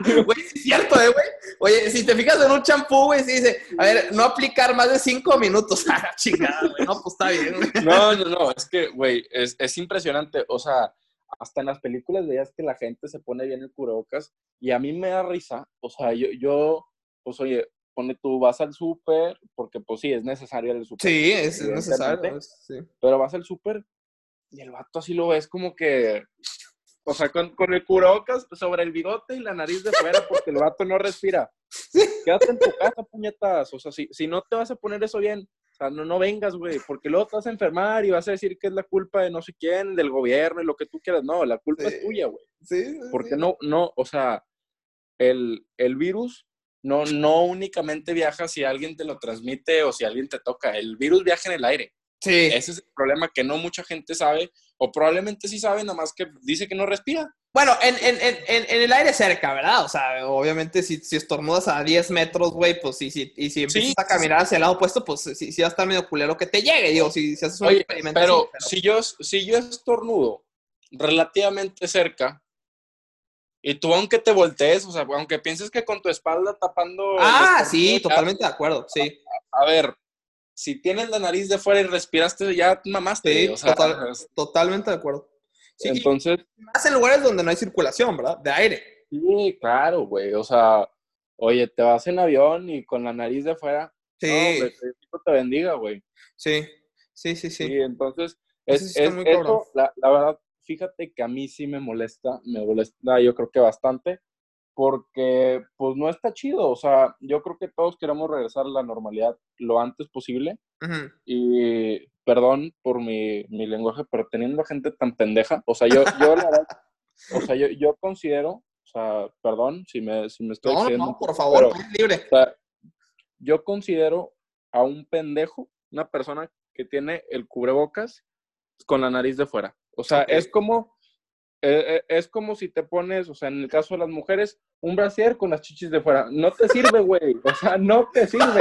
Güey, (laughs) es cierto, eh, güey. Oye, si te fijas en un shampoo, güey, sí dice, a ver, no aplicar más de cinco minutos. a (laughs) la chingada, güey. No, pues está bien, güey. No, no, no, es que, güey, es, es impresionante. O sea, hasta en las películas veías que la gente se pone bien el cubrebocas y a mí me da risa. O sea, yo, yo pues, oye, pone tú, vas al súper, porque pues sí, es necesario el súper. Sí, es necesario. Sí. Pero vas al súper y el vato así lo ves como que, o sea, con, con el curocas sobre el bigote y la nariz de fuera porque el vato no respira. Quédate en tu casa, puñetas. O sea, si, si no te vas a poner eso bien, O sea, no, no vengas, güey, porque luego te vas a enfermar y vas a decir que es la culpa de no sé quién, del gobierno y lo que tú quieras. No, la culpa es tuya, güey. Sí, Porque no, no, o sea, el, el virus no, no únicamente viaja si alguien te lo transmite o si alguien te toca. El virus viaja en el aire. Sí. Ese es el problema que no mucha gente sabe, o probablemente sí sabe, nada más que dice que no respira. Bueno, en, en, en, en el aire cerca, ¿verdad? O sea, obviamente si, si estornudas a 10 metros, güey, pues sí, sí, y si empiezas Sí, a caminar hacia el lado opuesto, pues sí, sí va a estar medio culero que te llegue, digo, si, si haces un Oye, experimento pero, así, si, yo, si yo estornudo relativamente cerca, y tú aunque te voltees, o sea, aunque pienses que con tu espalda tapando... Ah, sí, totalmente de acuerdo, sí. A ver, si tienes la nariz de fuera y respiraste, ya mamaste. Sí, o sea, total- Totalmente de acuerdo. Sí, y entonces, más en lugares donde no hay circulación, ¿verdad? De aire. sí, claro, güey. O sea, oye, te vas en avión y con la nariz de fuera, Sí, no, hombre, te bendiga, güey. sí, sí, sí, sí. Sí, entonces, es, es- eso, la, la verdad, fíjate que a mí sí me molesta, me molesta yo creo que bastante, porque pues no está chido, o sea, yo creo que todos queremos regresar a la normalidad lo antes posible, y perdón por mi, mi lenguaje, pero teniendo gente tan pendeja, o sea, yo, yo la verdad, o sea, yo, yo considero, o sea, perdón si me, si me estoy No, no, por favor, pero- libre. o sea, yo considero a un pendejo una persona que tiene el cubrebocas con la nariz de fuera. O sea, es como eh, eh, es como si te pones, o sea, en el caso de las mujeres, un brasier con las chichis de fuera. No te sirve, güey. O sea, no te sirve.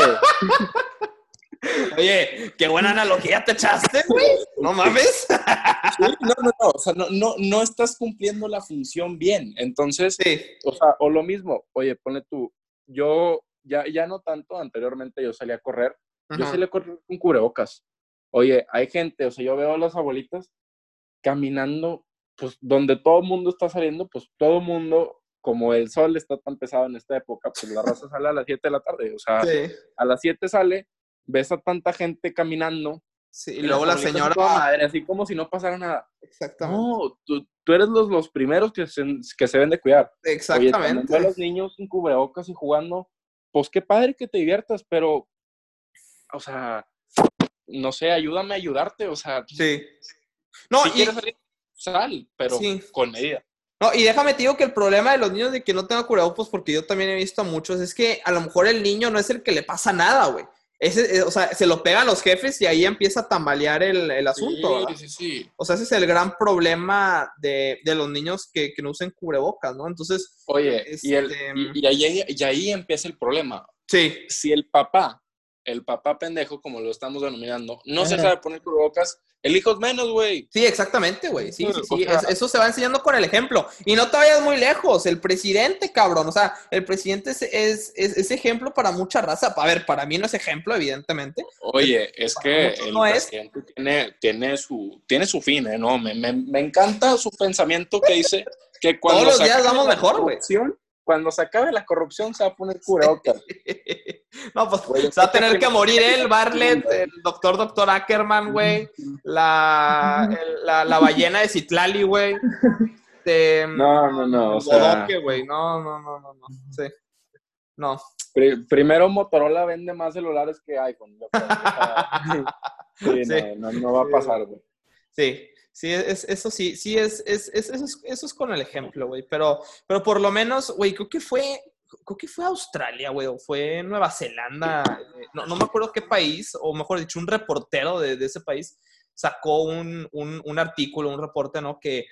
Oye, qué buena analogía te echaste, güey. No mames. Sí, no, no, no. O sea, no, no, no estás cumpliendo la función bien. Entonces, Sí. o sea, o lo mismo, oye, pone tú, yo ya, ya no tanto, anteriormente yo salía a correr, yo salía a correr con cubrebocas. Oye, hay gente, o sea, yo veo a las abuelitas caminando, pues donde todo el mundo está saliendo, pues todo el mundo, como el sol está tan pesado en esta época, pues la raza sale a las 7 de la tarde, o sea, Sí. a las 7 sale, ves a tanta gente caminando. Sí, y luego la señora. madre, así como si no pasara nada. Exactamente. No, tú, tú eres los, los primeros que se, que se deben de cuidar. Oye, Exactamente. a los niños sin cubrebocas y jugando, pues qué padre que te diviertas, pero, o sea, no sé, ayúdame a ayudarte, o sea, Sí. No, si y, quieres salir, sal, pero Sí. con medida. no, y déjame te digo que el problema de los niños de que no tengan cubrebocas, porque yo también he visto a muchos, es que a lo mejor el niño no es el que le pasa nada, güey. Ese, eh, o sea, se lo pega a los jefes y ahí empieza a tambalear el, el asunto, ¿verdad? sí, sí. O sea, ese es el gran problema de, de los niños que, que no usen cubrebocas, ¿no? Entonces, Oye, y, el, Este, y, y ahí, y ahí empieza el problema. sí, Si el papá, el papá pendejo, como lo estamos denominando, no se sabe poner cubrebocas, el hijo es menos, güey. Sí, exactamente, güey. Sí, sí, sí. eso se va enseñando con el ejemplo. Y no te vayas muy lejos. El presidente, cabrón. O sea, el presidente es, es, es- es ejemplo para mucha raza. A ver, para mí no es ejemplo, evidentemente. Oye, es Para que el no es. presidente tiene, tiene, su, tiene su fin, ¿eh? ¿no? Me, me, me encanta su pensamiento que dice que cuando Todos los días vamos mejor, güey. Cuando se acabe la corrupción se va a poner cubrebocas. (laughs) no, pues se va a tener que morir él, Bartlett, el doctor, doctor Ackerman, güey. La, el- la, la ballena de Citlali, güey. (laughs) Este, No, no, no, o sea, güey. No, no, no, no, no. Sí. No. pri- primero Motorola vende más celulares que iPhone. yo creo. O sea, (laughs) sí, Sí. No, no, no va a pasar, güey. Sí, sí, es, eso sí, sí, es, es, es- eso, es, eso es con el ejemplo, güey. Pero, pero por lo menos, güey, creo que fue, creo que fue Australia, güey, o fue Nueva Zelanda. eh, No, no me acuerdo qué país, o mejor dicho, un reportero de, ese país sacó un, un, un artículo, un reporte, ¿no? Que,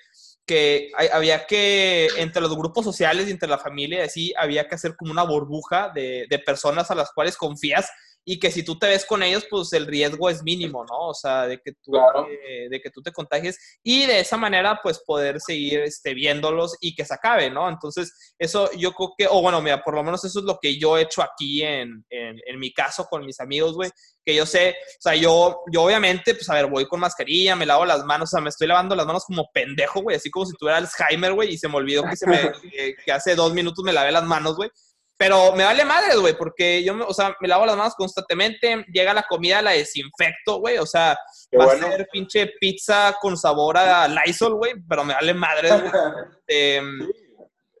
que hay- había que, entre los grupos sociales y entre la familia, así, había que hacer como una burbuja de, de personas a las cuales confías y que si tú te ves con ellos, pues el riesgo es mínimo, ¿no? O sea, de que tú, Claro. eh, de que tú te contagies y de esa manera, pues poder seguir este, viéndolos y que se acabe, ¿no? Entonces, eso yo creo que, o bueno, mira, por lo menos eso es lo que yo he hecho aquí en, en, en mi caso con mis amigos, güey, que yo sé, o sea, yo, yo obviamente, pues a ver, voy con mascarilla, me lavo las manos, o sea, me estoy lavando las manos como pendejo, güey, así como si tuviera Alzheimer, güey, y se me olvidó que, se me, (laughs) que, que hace dos minutos me lavé las manos, güey. Pero me vale madre, güey, porque yo, me- o sea, me lavo las manos constantemente, llega la comida, la desinfecto, güey, o sea, Qué va bueno. a ser pinche pizza con sabor a Lysol, güey, pero me vale madre, güey. (laughs) Em, es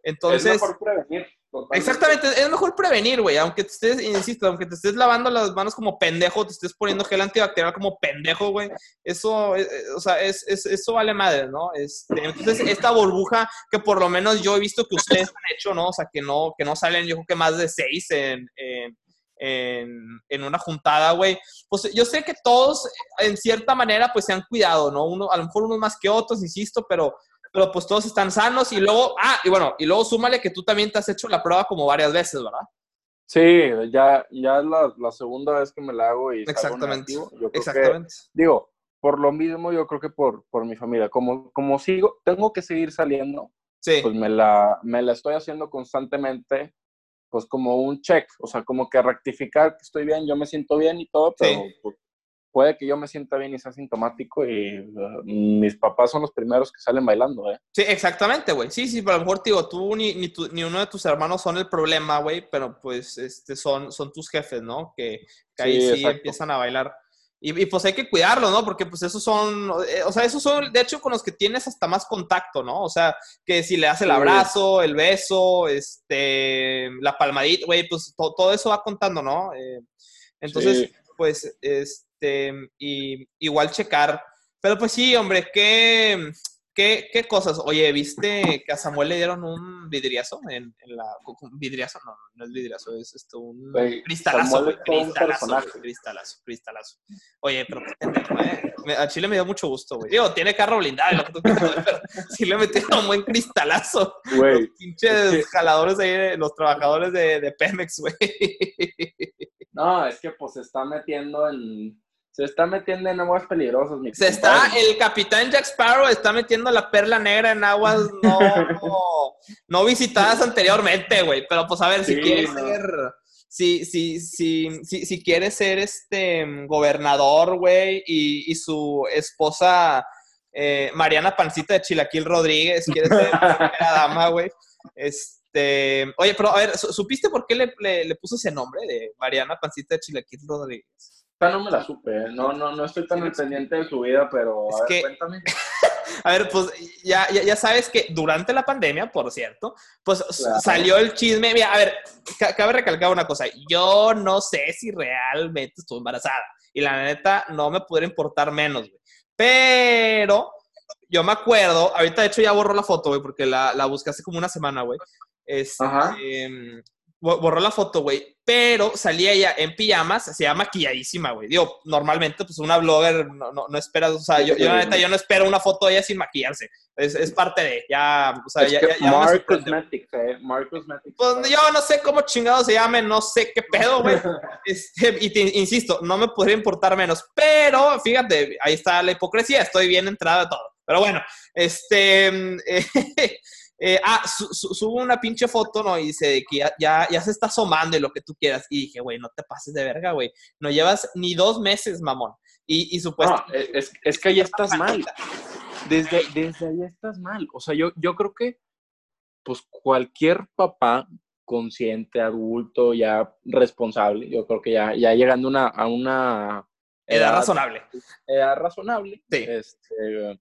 entonces, mejor prevenir. Exactamente, es mejor prevenir, güey. Aunque te estés, insisto, aunque te estés lavando las manos como pendejo, te estés poniendo gel antibacterial como pendejo, güey. Eso, eh, eh, o sea, es, eso vale madre, ¿no? Este, entonces, esta burbuja que por lo menos yo he visto que ustedes han hecho, ¿no? O sea, que no, que no salen, yo creo que más de seis en, en, en, una juntada, güey. Pues yo sé que todos, en cierta manera, pues se han cuidado, ¿no? Uno, a lo mejor unos más que otros, insisto, pero pero pues todos están sanos y luego, ah, y bueno, y luego súmale que tú también te has hecho la prueba como varias veces, ¿verdad? Sí, ya, ya es la, la segunda vez que me la hago y Exactamente. Exactamente. digo, por lo mismo, yo creo que por, por mi familia, como, como sigo, tengo que seguir saliendo, sí. pues me la, me la estoy haciendo constantemente, pues como un check, o sea, como que rectificar que estoy bien, yo me siento bien y todo, pero pues, puede que yo me sienta bien y sea sintomático y uh, mis papás son los primeros que salen bailando, ¿eh? Sí, exactamente, güey. Sí, sí, pero a lo mejor, digo, tú ni, ni, ni, uno de tus hermanos son el problema, güey, pero pues este, son, son tus jefes, ¿no? Que, ahí sí, empiezan a bailar. Y, y, pues hay que cuidarlo, ¿no? Porque pues esos son, eh, o sea, esos son, de hecho, con los que tienes hasta más contacto, ¿no? O sea, que si le das el abrazo, el beso, este, la palmadita, güey, pues todo eso va contando, ¿no? Eh, entonces, pues, es, este, y igual checar. Pero pues sí, hombre, qué, qué, qué cosas. Oye, ¿viste que a Samuel le dieron un vidriazo en, en la... Vidriazo, no, no es vidriazo, es esto, un cristalazo, cristalazo, cristalazo, cristalazo. Oye, pero ¿eh? A Chile me dio mucho gusto, güey. Digo, tiene carro blindado, lo que tú quieras, pero sí le metieron un buen cristalazo. Güey. Los pinches jaladores ahí, los trabajadores de, de Pemex, güey. No, es que pues se está metiendo en se está metiendo en aguas peligrosas, mi Se está, el capitán Jack Sparrow está metiendo la perla negra en aguas no, (laughs) no, visitadas anteriormente, güey. Pero pues a ver, si quieres ser, si, si, si, si, si quiere ser este gobernador, güey, y, y, su esposa eh, Mariana Pancita de Chilaquil Rodríguez, quiere ser (laughs) primera dama, güey. Este, oye, pero a ver, ¿supiste por qué le, le, le puso ese nombre de Mariana Pancita de Chilaquil Rodríguez? No me la supe, ¿eh? no, no, no estoy tan pendiente de su vida, pero a ver, cuéntame. (laughs) a ver, pues ya, ya, sabes que durante la pandemia, por cierto, pues salió el chisme. Mira, a ver, cabe recalcar una cosa. Yo no sé si realmente estuvo embarazada. Y la neta, no me pudiera importar menos, güey. Pero yo me acuerdo, ahorita de hecho ya borró la foto, güey, porque la, la busqué hace como una semana, güey. Este, borró la foto, güey, pero salía ella en pijamas, se llama maquilladísima, güey. Digo, normalmente, pues una blogger no, no, espera, o sea, yo, yo, neta, yo no espero una foto de ella sin maquillarse. Es, es parte de, ya, o sea, ya, ya, ya Mark Cosmetics, eh, Mark Cosmetics. Pues yo no sé cómo chingado se llame, no sé qué pedo, güey. (laughs) Este, y te insisto, no me podría importar menos, pero fíjate, ahí está la hipocresía, estoy bien entrada de todo. Pero bueno, este... (laughs) Eh, eh, ah, subo una pinche foto, ¿no? Y dice que ya, ya, se está asomando y lo que tú quieras. Y dije, güey, no te pases de verga, güey. No llevas ni dos meses, mamón. Y, y supuestamente... es, es, que ahí estás mal. Desde, desde ahí estás mal. O sea, yo, yo creo que, pues, cualquier papá consciente, adulto, ya responsable, yo creo que ya, ya llegando una, a una... Edad, razonable. Edad razonable. Sí. Este,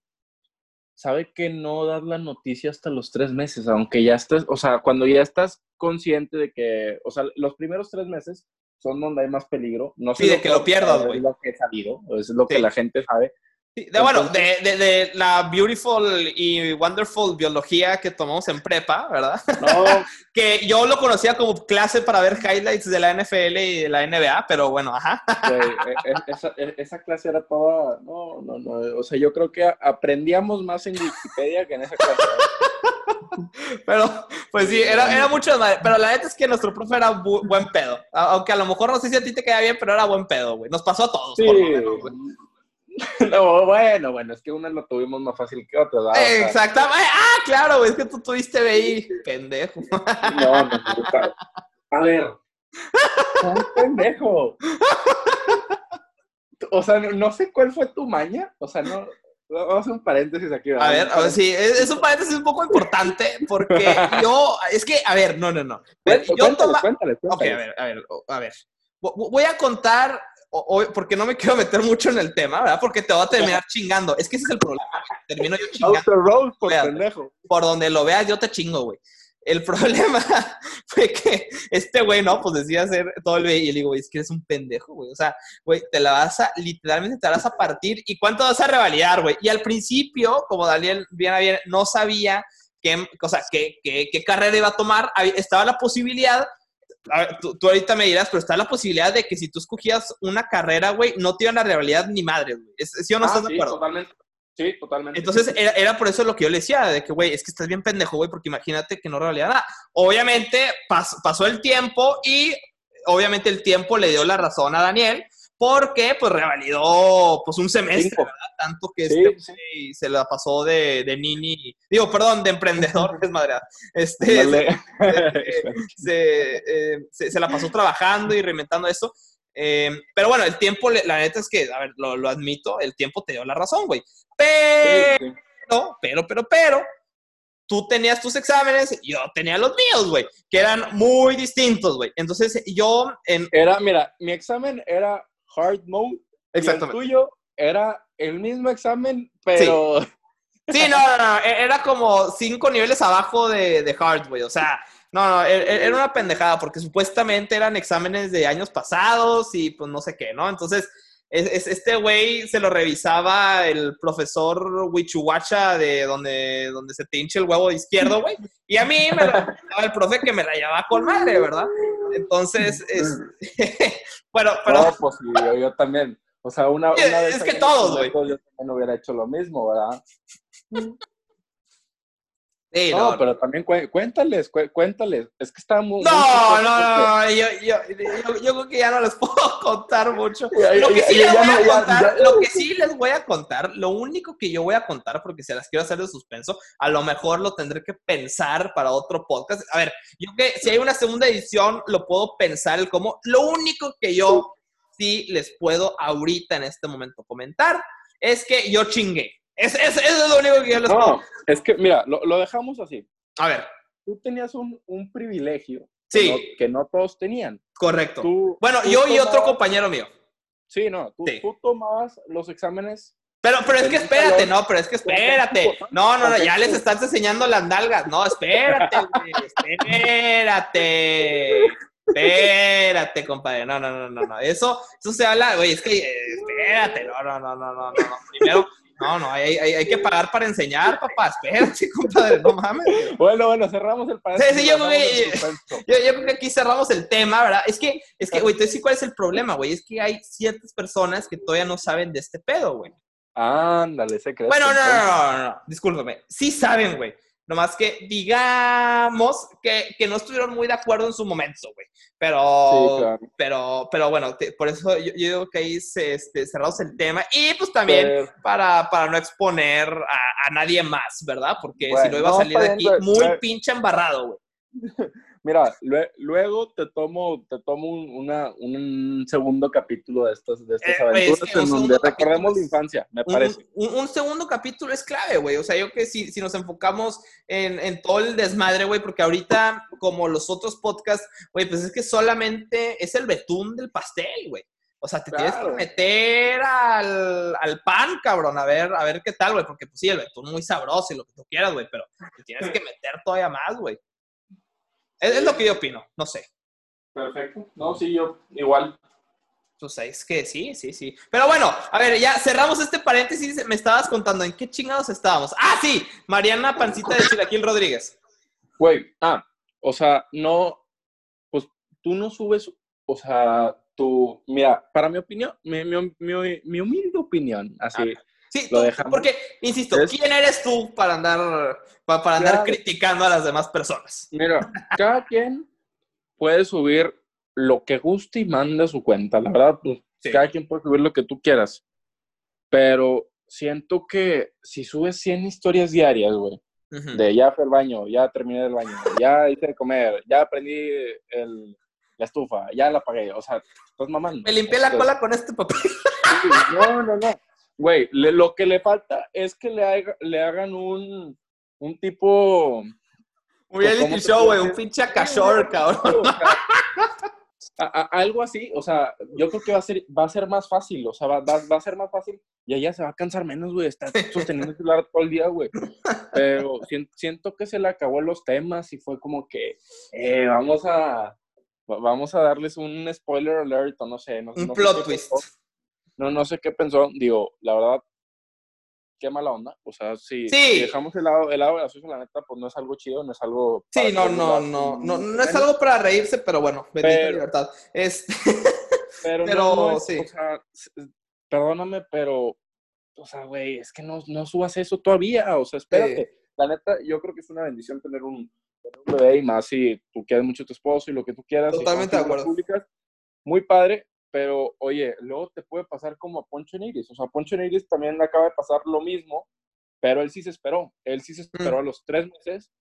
sabe que no das la noticia hasta los tres meses, aunque ya estés, o sea, cuando ya estás consciente de que, o sea, los primeros tres meses son donde hay más peligro. No sí, de que, lo pierdas, güey. Es lo que he sabido, es lo que la gente sabe bueno, de, de, de, la beautiful y wonderful biología que tomamos en prepa, ¿verdad? No. (laughs) que yo lo conocía como clase para ver highlights de la NFL y de la NBA, pero bueno, ajá. E, e, esa, e, esa, clase era toda, no, no, no, o sea, yo creo que aprendíamos más en Wikipedia que en esa clase. (laughs) pero, pues sí, era, era mucho más, pero la neta es que nuestro profe era buen pedo, aunque a lo mejor no sé si a ti te queda bien, pero era buen pedo, güey, nos pasó a todos. Sí. (laughs) No, bueno, bueno, es que uno lo tuvimos más fácil que otro. Exactamente. Ah, claro, es que tú tuviste BI, pendejo. No, no, no. A ver, un pendejo. O sea, no, sé cuál fue tu maña. O sea, no. Vamos a hacer un paréntesis aquí. A ver, a ver, sí, es, un paréntesis un poco importante porque (laughs) yo, es que, a ver, no, no, no. Yo toma... cuéntale, Ok, a ver, a ver, a ver. Voy a contar porque no me quiero meter mucho en el tema, ¿verdad? Porque te voy a terminar chingando. Es que ese es el problema. Termino yo chingando. por, por donde lo veas, yo te chingo, güey. El problema (laughs) fue que este güey, ¿no? Pues decía hacer todo el y le digo, güey, es que eres un pendejo, güey. O sea, güey, te la vas a, literalmente te la vas a partir. ¿Y cuánto vas a revalidar, güey? Y al principio, como Daniel bien a bien, no sabía qué, o sea, qué, qué, qué carrera iba a tomar, estaba la posibilidad tú, ahorita me dirás, pero está la posibilidad de que si tú escogías una carrera, güey, no te iban a realidad ni madre, güey. ¿Sí o no ah, estás de acuerdo? Totalmente. Sí, totalmente. Entonces, era, por eso lo que yo le decía, de que, güey, es que estás bien pendejo, güey, porque imagínate que no realidad nada. Obviamente, pasó el tiempo y obviamente el tiempo le dio la razón a Daniel, porque pues revalidó pues un semestre, ¿verdad? Tanto que este se la pasó de, de, nini, digo, perdón, de emprendedor, (laughs) es madre. Este, (laughs) eh, se, se, la pasó trabajando y reinventando eso. Eh, pero bueno, el tiempo, la neta es que, a ver, lo, lo admito, el tiempo te dio la razón, güey. Pero, pero, pero, pero, tú tenías tus exámenes, yo tenía los míos, güey, que eran muy distintos, güey. Entonces, yo en... Era, mira, mi examen era hard mode. Exactamente. el tuyo era el mismo examen, pero. Sí. no, no, no. E-, era como cinco niveles abajo de, de hard, güey. O sea, no, no, e-, e-, era una pendejada porque supuestamente eran exámenes de años pasados y pues no sé qué, ¿no? Entonces, es, este güey se lo revisaba el profesor Wichuwacha de donde, donde se te hinche el huevo izquierdo, güey. Y a mí me lo el profe que me la llevaba con madre, ¿verdad? Entonces, es, (laughs) bueno, pero... No, pues yo, también. O sea, una, una vez... Es que todos, güey. Yo también hubiera hecho lo mismo, ¿verdad? No, pero también cuéntales, cuéntales. Es que está muy. No, no, no, yo, yo, yo, creo que ya no les (laughs) puedo contar mucho. Lo que, sí les voy a contar, lo que sí les voy a contar, lo único que yo voy a contar, porque se las quiero hacer de suspenso, a lo mejor lo tendré que pensar para otro podcast. A ver, yo que si hay una segunda edición, lo puedo pensar el cómo. Lo único que yo sí les puedo ahorita en este momento comentar es que yo chingué. Es, es, es lo único que yo les No, es que, mira, lo, lo, dejamos así. A ver. Tú tenías un, un privilegio sí. que, no, todos tenían. Correcto. bueno, yo y otro compañero mío. Sí, no, tú, tú tomabas los exámenes pero, pero es que espérate, no, pero es que espérate. No, no, no, ya les estás enseñando las nalgas. No, espérate, güey, espérate. Espérate, compadre. No, no, no, no, no. Eso, eso se habla, güey, es que espérate. No, no, no, no, no, no. Primero, no, no, hay, hay, hay, que pagar para enseñar, papá. Espérate, (laughs) compadre, no mames. Bueno, bueno, cerramos el paréntesis. Sí, sí, yo creo, que, yo, yo creo que aquí cerramos el tema, ¿verdad? Es que, es que, güey, te cuál es el problema, güey. Es que hay ciertas personas que todavía no saben de este pedo, güey. Ándale, se cree. Bueno, no, no, no, no, no, discúlpame. Sí saben, güey. Nomás que digamos que, que, no estuvieron muy de acuerdo en su momento, güey. Pero, pero, pero bueno, por eso yo, digo que ahí se, este, cerramos el tema. Y pues también para, para no exponer a, a, nadie más, ¿verdad? Porque si no iba a salir de aquí muy pinche embarrado, güey. (laughs) Mira, luego te tomo, te tomo un, una, un segundo capítulo de estas, de estas eh, aventuras en donde recordemos la infancia, me parece. Un, segundo capítulo es clave, güey. O sea, yo que si, si nos enfocamos en, en todo el desmadre, güey, porque ahorita, como los otros podcasts, güey, pues es que solamente es el betún del pastel, güey. O sea, te tienes que meter al, al, pan, cabrón, a ver, a ver qué tal, güey, porque pues sí, el betún muy sabroso y lo que tú quieras, güey, pero te tienes que meter todavía más, güey. Es, lo que yo opino, no sé. Perfecto. No, sí, yo igual. Pues es que sí, sí, sí. Pero bueno, a ver, ya cerramos este paréntesis. Me estabas contando en qué chingados estábamos. Ah, sí, Mariana Pancita de Chilaquil Rodríguez. Güey, ah, o sea, no, pues tú no subes, o sea, tú, mira, para mi opinión, mi, mi, mi, humilde opinión, así. Sí, porque, insisto, ¿quién eres tú para andar, para, andar criticando a las demás personas? Mira, cada (laughs) quien puede subir lo que guste y mande a su cuenta. La verdad, pues, cada quien puede subir lo que tú quieras. Pero siento que si subes 100 historias diarias, güey, de ya fue el baño, ya terminé el baño, ya hice de comer, ya aprendí el, la estufa, ya la apagué, o sea, estás mamando. Me limpié la cola con este papel. no, no, no. Güey, lo que le falta es que le, le hagan un, un tipo... Un reality show, güey, un pinche cachorro, cabrón. algo así, o sea, yo creo que va a ser, va a ser más fácil, o sea, va, va, a ser más fácil y ella se va a cansar menos, güey, está (laughs) sosteniendo el celular todo el día, güey. Pero siento que se le acabó los temas y fue como que, eh, vamos a, vamos a darles un spoiler alert o no sé. No, un plot twist. No, no sé qué pensó, digo, la verdad, qué mala onda. O sea, si, dejamos el lado, el lado de la suya, la neta, pues no es algo chido, no es algo. Sí, no, no, no, no, no, es algo para reírse, pero bueno, bendita libertad. Este, (laughs) pero, pero sí. O sea, perdóname, pero, o sea, güey, es que no, no subas eso todavía, o sea, espérate. La neta, yo creo que es una bendición tener un, bebé y más si tú quieres mucho a tu esposo y lo que tú quieras. Totalmente de acuerdo. muy padre, pero oye, luego te puede pasar como a Poncho Neiris. O sea, Poncho Neiris también le acaba de pasar lo mismo, pero él sí se esperó. Él sí se esperó a los tres meses,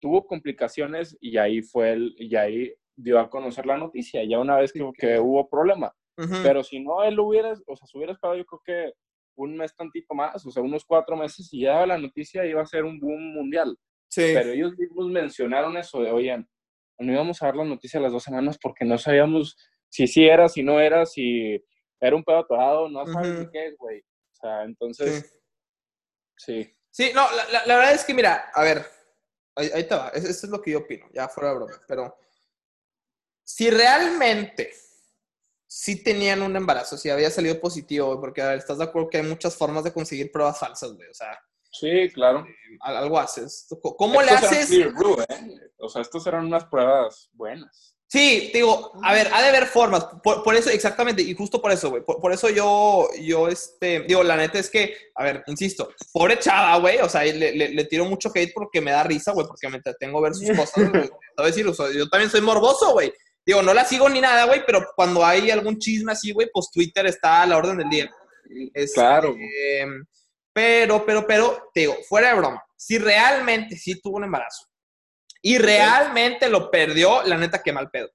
tuvo complicaciones y ahí fue él, y ahí dio a conocer la noticia, ya una vez que, que hubo problema. Pero si no, él hubiera, o sea, se hubiera esperado yo creo que un mes tantito más, o sea, unos cuatro meses y ya la noticia iba a ser un boom mundial. Sí. Pero ellos mismos mencionaron eso de, oye, no íbamos a dar la noticia a las dos semanas porque no sabíamos si sí era, si no era, si era un pedo atorado, no sabes qué es, güey. O sea, entonces, sí. Sí, no, la, la, verdad es que, mira, a ver, ahí, ahí te va, eso es lo que yo opino, ya fuera de broma, pero si realmente sí tenían un embarazo, si había salido positivo, porque, a ver, estás de acuerdo que hay muchas formas de conseguir pruebas falsas, güey, o sea. Sí, claro. Eh, algo haces. ¿Cómo le haces? ¿eh? O sea, estos eran unas pruebas buenas. Sí, digo, a ver, ha de haber formas, por, eso, exactamente, y justo por eso, güey, por, eso yo, yo, este, digo, la neta es que, a ver, insisto, pobre chava, güey, o sea, le, le, tiro mucho hate porque me da risa, güey, porque me entretengo ver sus cosas, güey, decir, o sea, yo también soy morboso, güey, digo, no la sigo ni nada, güey, pero cuando hay algún chisme así, güey, pues Twitter está a la orden del día. claro. pero, pero, pero, te digo, fuera de broma, si realmente sí tuvo un embarazo, y realmente lo perdió, la neta, qué mal pedo.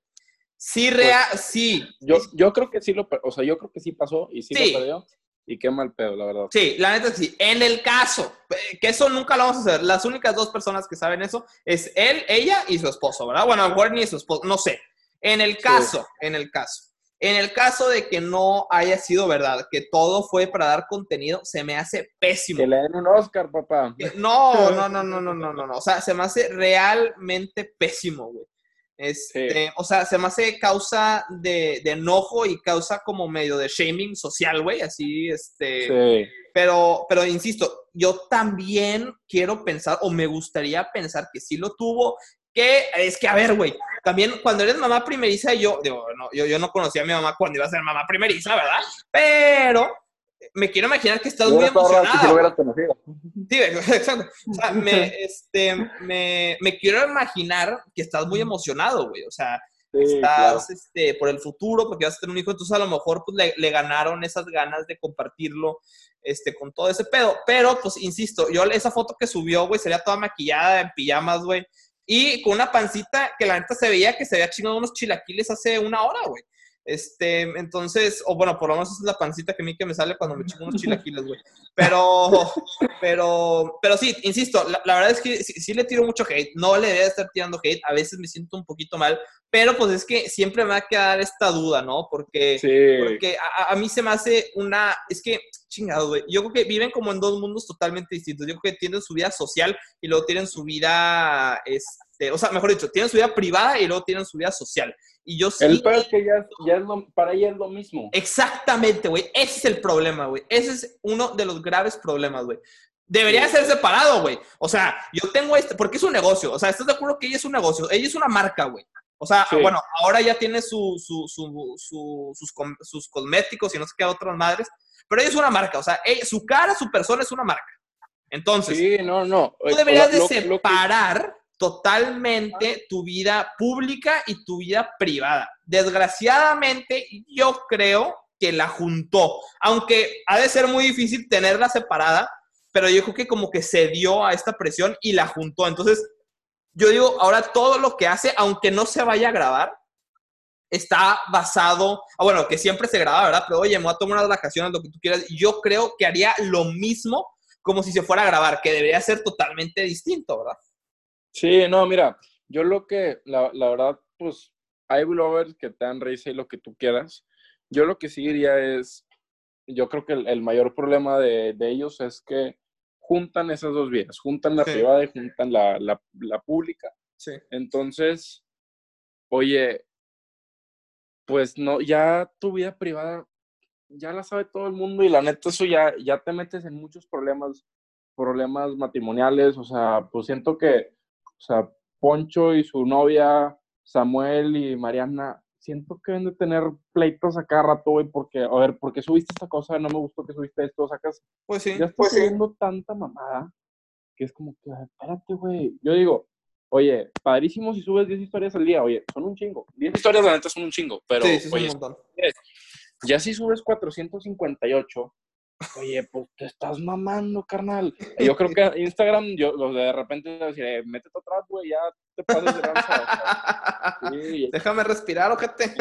Sí, pues, real, sí. Yo, yo creo que sí lo, o sea, yo creo que sí pasó y sí, lo perdió. Y qué mal pedo, la verdad. Sí, la neta sí. En el caso, eh, que eso nunca lo vamos a hacer, las únicas dos personas que saben eso es él, ella y su esposo, ¿verdad? Bueno, a ni su esposo, no sé. En el caso, en el caso. En el caso de que no haya sido verdad, que todo fue para dar contenido, se me hace pésimo. Que le den un Oscar, papá. No, no, no, no, no, no, no, no. O sea, se me hace realmente pésimo, güey. Este, O sea, se me hace causa de, enojo y causa como medio de shaming social, güey, así, este. Sí. Pero, pero insisto, yo también quiero pensar, o me gustaría pensar que sí lo tuvo, que es que, a ver, güey, también cuando eres mamá primeriza, yo, digo, no, yo, yo no conocía a mi mamá cuando iba a ser mamá primeriza, ¿verdad? Pero me quiero imaginar que estás muy emocionada. Sí, (laughs) exacto. O sea, me, (laughs) este, me, me, quiero imaginar que estás muy emocionado, güey. O sea, estás este, por el futuro, porque vas a tener un hijo, entonces a lo mejor pues, le, le, ganaron esas ganas de compartirlo este, con todo ese pedo. Pero, pues, insisto, yo esa foto que subió, güey, sería toda maquillada en pijamas, güey y con una pancita que la neta se veía que se había chingado unos chilaquiles hace una hora, güey. Este, entonces, o bueno, por lo menos es la pancita que a mí que me sale cuando me chingo unos chilaquiles, güey. Pero, pero, pero sí, insisto, la, verdad es que sí, le tiro mucho hate. No le debe estar tirando hate. A veces me siento un poquito mal, pero pues es que siempre me va a quedar esta duda, ¿no? Porque, porque a, a, mí se me hace una, es que, chingado, güey. Yo creo que viven como en dos mundos totalmente distintos. Yo creo que tienen su vida social y luego tienen su vida, este, o sea, mejor dicho, tienen su vida privada y luego tienen su vida social. Y yo sí. El peor es que ya, ya es lo, para ella es lo mismo. Exactamente, güey. Ese es el problema, güey. Ese es uno de los graves problemas, güey. Debería ser separado, güey. O sea, yo tengo este, porque es un negocio. O sea, ¿estás de acuerdo que ella es un negocio? Ella es una marca, güey. O sea, bueno, ahora ya tiene su, su, su, sus, sus, cosméticos y no sé qué otras madres, pero ella es una marca. O sea, su cara, su persona es una marca. Entonces, sí, no, no. tú deberías de separar totalmente tu vida pública y tu vida privada. Desgraciadamente, yo creo que la juntó, aunque ha de ser muy difícil tenerla separada, pero yo creo que como que se dio a esta presión y la juntó. Entonces, yo digo, ahora todo lo que hace, aunque no se vaya a grabar, está basado, ah, bueno, que siempre se graba, ¿verdad? Pero oye, me voy a tomar unas vacaciones, lo que tú quieras. Yo creo que haría lo mismo como si se fuera a grabar, que debería ser totalmente distinto, ¿verdad? Sí, no, mira, yo lo que, la, verdad, pues hay bloggers que te dan risa y lo que tú quieras. Yo lo que sí diría es, yo creo que el, mayor problema de, ellos es que juntan esas dos vías, juntan la privada y juntan la, la, pública. Sí. Entonces, oye, pues no, ya tu vida privada ya la sabe todo el mundo y la neta eso ya, ya te metes en muchos problemas, problemas matrimoniales, o sea, pues siento que, o sea, Poncho y su novia, Samuel y Mariana, siento que deben de tener pleitos a cada rato, güey, porque, a ver, ¿por qué subiste esta cosa? No me gustó que subiste esto, sacas. Pues sí. Ya estás pues subiendo tanta mamada que es como que, espérate, güey. Yo digo, oye, padrísimo si subes 10 historias al día, oye, son un chingo. 10 historias, la neta, son un chingo, pero, sí, sí, oye, un montón. ya si subes 458, Oye, pues te estás mamando, carnal. (laughs) Yo creo que Instagram, yo de repente decir, eh, métete atrás, güey, ya te pases de lanza. Déjame respirar, ojete.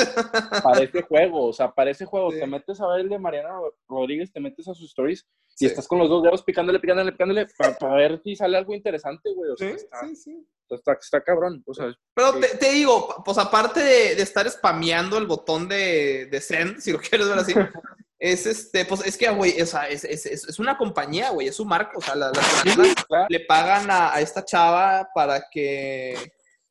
Parece juego, o sea, parece juego. Te metes a ver el de Mariana Rodríguez, te metes a sus stories y estás con los dos dedos picándole, picándole, picándole para, ver si sale algo interesante, güey. O sea, sí, está, sí, sí. Está, está, cabrón. O sea, Pero te, te, digo, pues aparte de, de, estar spameando el botón de, de send, si lo quieres ver así, (laughs) es este, pues es que, güey, o sea, es, es, es, una compañía, güey, es su marca, o sea, las la le pagan a, a, esta chava para que,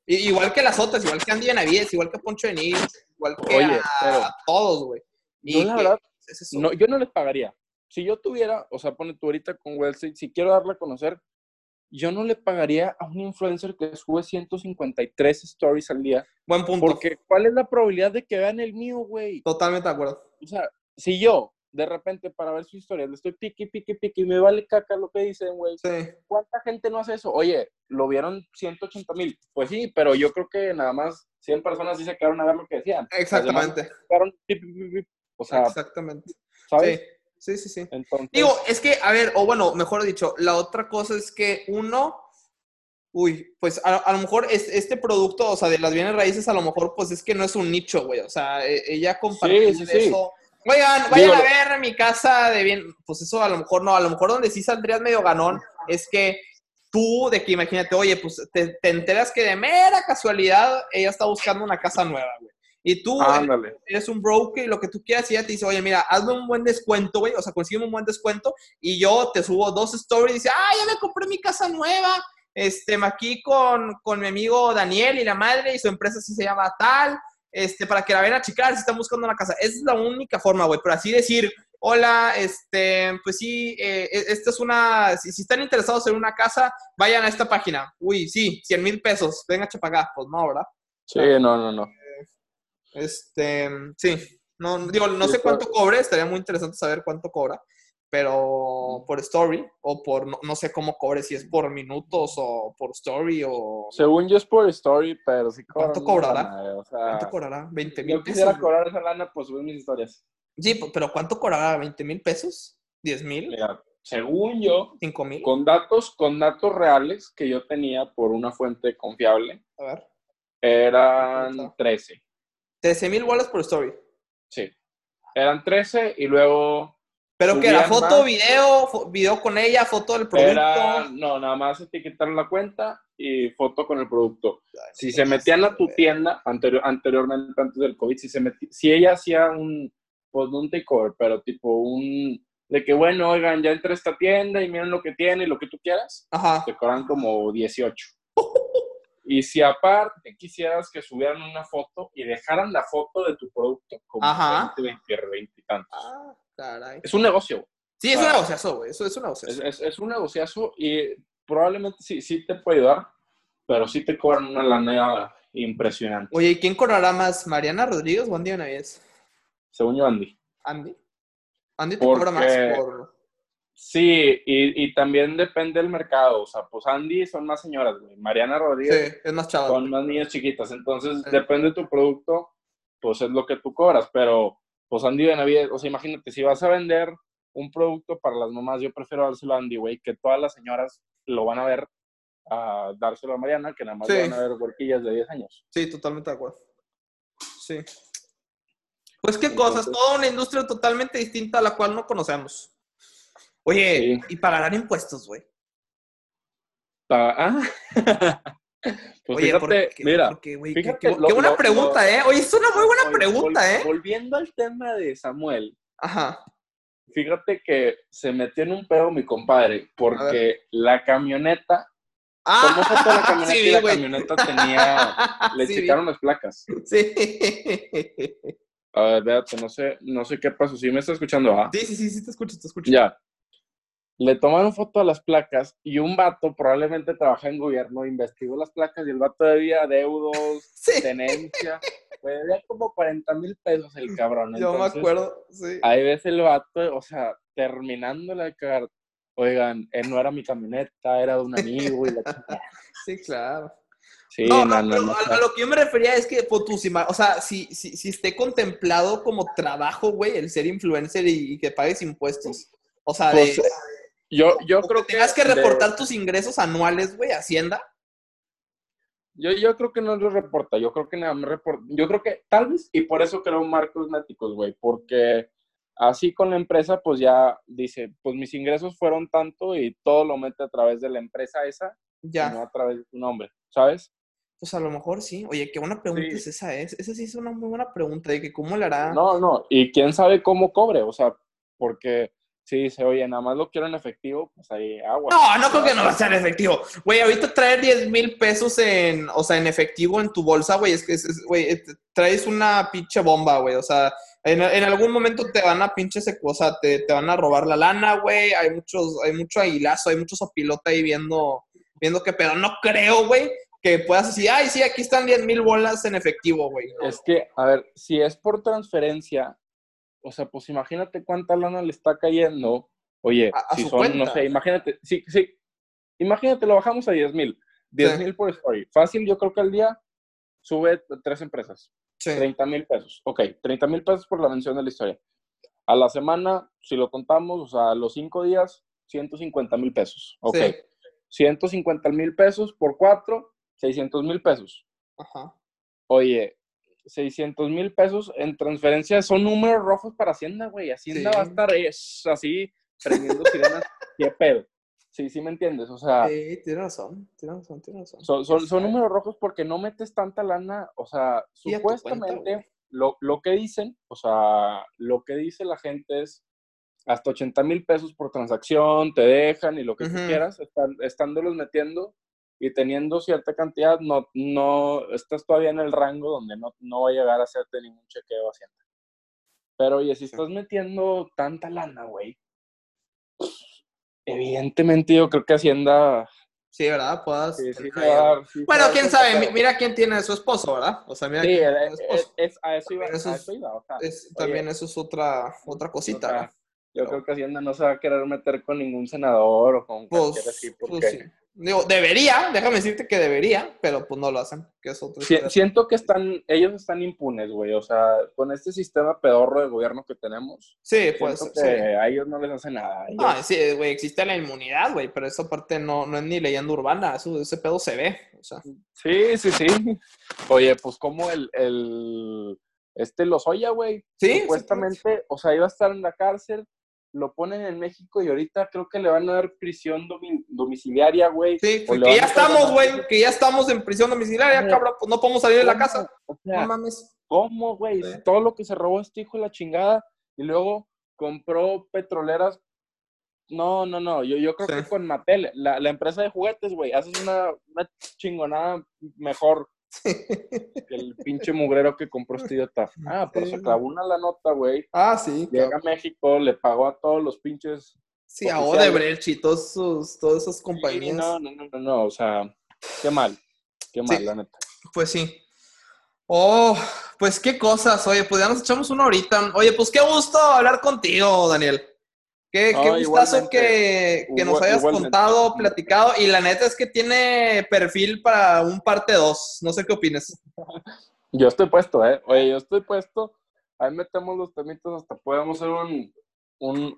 igual que las otras, igual que Andy Benavides, igual que Poncho de Nil, igual que a, todos, güey. Y la verdad, no, yo no les pagaría. Si yo tuviera, o sea, pone tú ahorita con Wellstreet, si quiero darle a conocer, yo no le pagaría a un influencer que sube 153 stories al día. Buen punto. Porque, ¿cuál es la probabilidad de que vean el mío, güey? Totalmente de acuerdo. O sea, si yo, de repente, para ver su historia, le estoy piqui, piqui, piqui, me vale caca lo que dicen, güey. ¿Cuánta gente no hace eso? Oye, lo vieron 180 mil. Pues sí, pero yo creo que nada más 100 personas sí se quedaron a ver lo que decían. Exactamente. o sea, Exactamente. ¿sabes? Sí, sí, sí. Entonces... Digo, es que, a ver, o bueno, mejor dicho, la otra cosa es que uno, uy, pues a, lo mejor es, este producto, o sea, de las bienes raíces, a lo mejor, pues es que no es un nicho, güey. O sea, e, ella compartió sí, eso Oigan, vayan a ver mi casa de bien. Pues eso a lo mejor no, a lo mejor donde sí saldrías medio ganón es que tú, de que imagínate, oye, pues te, enteras que de mera casualidad ella está buscando una casa nueva, güey. Y tú eres un broker y lo que tú quieras y ella te dice, oye, mira, hazme un buen descuento, güey. O sea, consigue un buen descuento y yo te subo dos stories y dice, ah, ya me compré mi casa nueva. Este, aquí con, con mi amigo Daniel y la madre y su empresa sí se llama tal este, para que la vean a checar si están buscando una casa. Esa es la única forma, güey, pero así decir, hola, este, pues sí, eh, e, esta es una, si, están interesados en una casa, vayan a esta página. Uy, sí, 100 mil pesos, venga a. Pues no, ¿verdad? Sí, no, no, no. Este, sí, no, digo, no sé cuánto cobre, estaría muy interesante saber cuánto cobra pero por story o por, no, sé cómo cobre, si es por minutos o por story o... Según yo es por story, pero si ¿Cuánto cobrará? ¿Cuánto cobrará? ¿20 mil pesos? Yo quisiera cobrar esa lana por subir mis historias. Sí, pero ¿cuánto cobrará? ¿20 mil pesos? ¿10 mil? según yo, ¿5 mil? Con datos, con datos reales que yo tenía por una fuente confiable. A ver. Eran 13. 13 mil bolas por story. Sí. Eran 13 y luego pero que era foto, video, video con ella, foto del producto. no, nada más etiquetar la cuenta y foto con el producto. si se metían a tu tienda anterior, anteriormente, antes del COVID, si, se si ella hacía un, pues no un takeover, pero tipo un, de que bueno, oigan, ya entré a esta tienda y miren lo que tiene y lo que tú quieras, Ajá. te cobran como 18. y si aparte quisieras que subieran una foto y dejaran la foto de tu producto como Ajá. 20, 20, 20 y tantos. Ah. Es un negocio, Sí, es un negociazo, güey. Eso es un negociazo. Es, un negociazo y probablemente sí, sí te puede ayudar, pero sí te cobran una lana impresionante. Oye, ¿y quién cobrará más? ¿Mariana Rodríguez o Andy Benavides? Según yo, Andy. Andy. Andy te cobra más por... Sí, y, también depende del mercado. O sea, pues Andy son más señoras, güey. Mariana Rodríguez sí, es más chaval. son más niñas chiquitas. Entonces, depende de tu producto, pues es lo que tú cobras. Pero pues Andy Benavides, o sea, imagínate, si vas a vender un producto para las mamás, yo prefiero dárselo a Andy, güey, que todas las señoras lo van a ver a dárselo a Mariana, que nada más van a ver huerquillas de 10 años. Sí, totalmente de acuerdo. Sí. Pues qué cosas, toda una industria totalmente distinta a la cual no conocemos. Oye, y pagarán impuestos, güey. Ah. (laughs) Pues fíjate, mira, fíjate, qué, buena pregunta, ¿eh? Oye, es una muy buena pregunta, ¿eh? Volviendo al tema de Samuel. Ajá. Fíjate que se metió en un pedo mi compadre, porque la camioneta Ah, ¿Cómo fue la (laughs) camioneta y la camioneta tenía. (laughs) Le checaron las placas. Sí. A ver, véate, no sé, no sé qué pasó. ¿Sí me está escuchando? Ah? Sí, sí, sí, sí, te escucho, te escucho. Ya. Le tomaron foto a las placas y un vato probablemente trabaja en gobierno, investigó las placas y el vato debía deudos, (laughs) tenencia. Pues debía como 40 mil pesos el cabrón. Yo me acuerdo, sí. Ahí ves el vato, o sea, terminando la carta oigan, él no era mi camioneta, era de un amigo y la (laughs) Sí, claro. Sí, no, no, no, a, lo que yo me refería es que, pues, o sea, si, si, si esté contemplado como trabajo, güey, el ser influencer y, que pagues impuestos. O sea, de, yo, yo creo que tengas que reportar tus ingresos anuales, güey, Hacienda. Yo, yo creo que no lo reporta, yo creo que nada más reporta, yo creo que tal vez, y por eso creo marcos méticos, güey, porque Así con la empresa, pues ya dice, pues mis ingresos fueron tanto y todo lo mete a través de la empresa esa, ya. no a través de tu nombre, ¿sabes? Pues a lo mejor sí. Oye, qué buena pregunta es esa, ¿eh? Esa sí es una muy buena pregunta, de que cómo le hará. No, no, y quién sabe cómo cobre, o sea, porque si dice, oye, nada más lo quiero en efectivo, pues ahí agua. No, no creo que no va a ser en efectivo. Güey, ahorita traer 10 mil pesos en, o sea, en efectivo en tu bolsa, güey, es que, güey, traes una pinche bomba, güey, o sea, en, algún momento te van a pinche o sea, te, te van a robar la lana, güey. Hay muchos, hay mucho aguilazo, hay muchos opilota ahí viendo, viendo qué pedo. No creo, güey, que puedas decir, ay, sí, aquí están 10 mil bolas en efectivo, güey. Es que, a ver, si es por transferencia, o sea, pues imagínate cuánta lana le está cayendo. Oye, si son, no sé, imagínate, sí, sí, imagínate, lo bajamos a 10 mil. 10 mil por story. Fácil, yo creo que al día sube tres empresas. 30 mil pesos. Ok, 30 mil pesos por la mención de la historia. A la semana, si lo contamos, o sea, a los cinco días, 150 mil pesos. Ok. 150 mil pesos por cuatro, 600 mil pesos. Ajá. Oye, 600 mil pesos en transferencia son números rojos para Hacienda, güey. Hacienda va a estar es, así, prendiendo sirenas. (laughs) ¿Qué pedo? Sí, sí me entiendes, o sea... Sí, tienes razón, tienes razón, tienes razón. Son, son, son, números rojos porque no metes tanta lana, o sea, supuestamente lo, lo, que dicen, o sea, lo que dice la gente es hasta 80 mil pesos por transacción, te dejan y lo que tú quieras, están, estándolos metiendo y teniendo cierta cantidad, no, no, estás todavía en el rango donde no, no va a llegar a hacerte ningún chequeo haciendo. Pero oye, si estás metiendo tanta lana, güey, Evidentemente yo creo que Hacienda... Sí, ¿verdad? Puedas... bueno, quién sabe, mira quién tiene a su esposo, ¿verdad? O sea, mira sí, quién tiene a su esposo. Es, a eso iba, eso, también eso es otra, otra cosita, Yo creo que Hacienda no se va a querer meter con ningún senador o con pues, cualquier así, pues porque... Digo, debería, déjame decirte que debería, pero pues no lo hacen, que es otro Siento que están, ellos están impunes, güey, o sea, con este sistema pedorro de gobierno que tenemos. Sí, pues. Que a ellos no les hace nada. No, sí, güey, existe la inmunidad, güey, pero esa parte no, no es ni leyenda urbana, eso, ese pedo se ve, o sea. Sí, sí, sí. Oye, pues como el, el, este Lozoya, güey. Sí. Supuestamente, o sea, iba a estar en la cárcel, lo ponen en México y ahorita creo que le van a dar prisión domiciliaria, güey. Sí, que ya estamos, güey, que ya estamos en prisión domiciliaria, cabrón, pues no podemos salir de la casa. no mames. ¿Cómo, güey? Todo lo que se robó este hijo de la chingada y luego compró petroleras. No, no, no, yo, yo creo que con Mattel, la, la, empresa de juguetes, güey, haces una, una chingonada mejor el pinche mugrero que compró este idiota. Ah, pero se clavó una la nota, güey. Ah, sí. Llega a México, le pagó a todos los pinches. Sí, a Odebrecht y todos sus, todas esas compañías. no, no, no, no, o sea, qué mal. Qué mal, la neta. Pues sí. Oh, pues qué cosas. Oye, pues ya nos echamos una horita. Oye, pues qué gusto hablar contigo, Daniel. Qué, gustazo que, nos hayas contado, platicado. Y la neta es que tiene perfil para un parte 2. No sé qué opines. (laughs) Yo estoy puesto, ¿eh? Oye, yo estoy puesto. Ahí metemos los temitos, hasta podemos hacer un,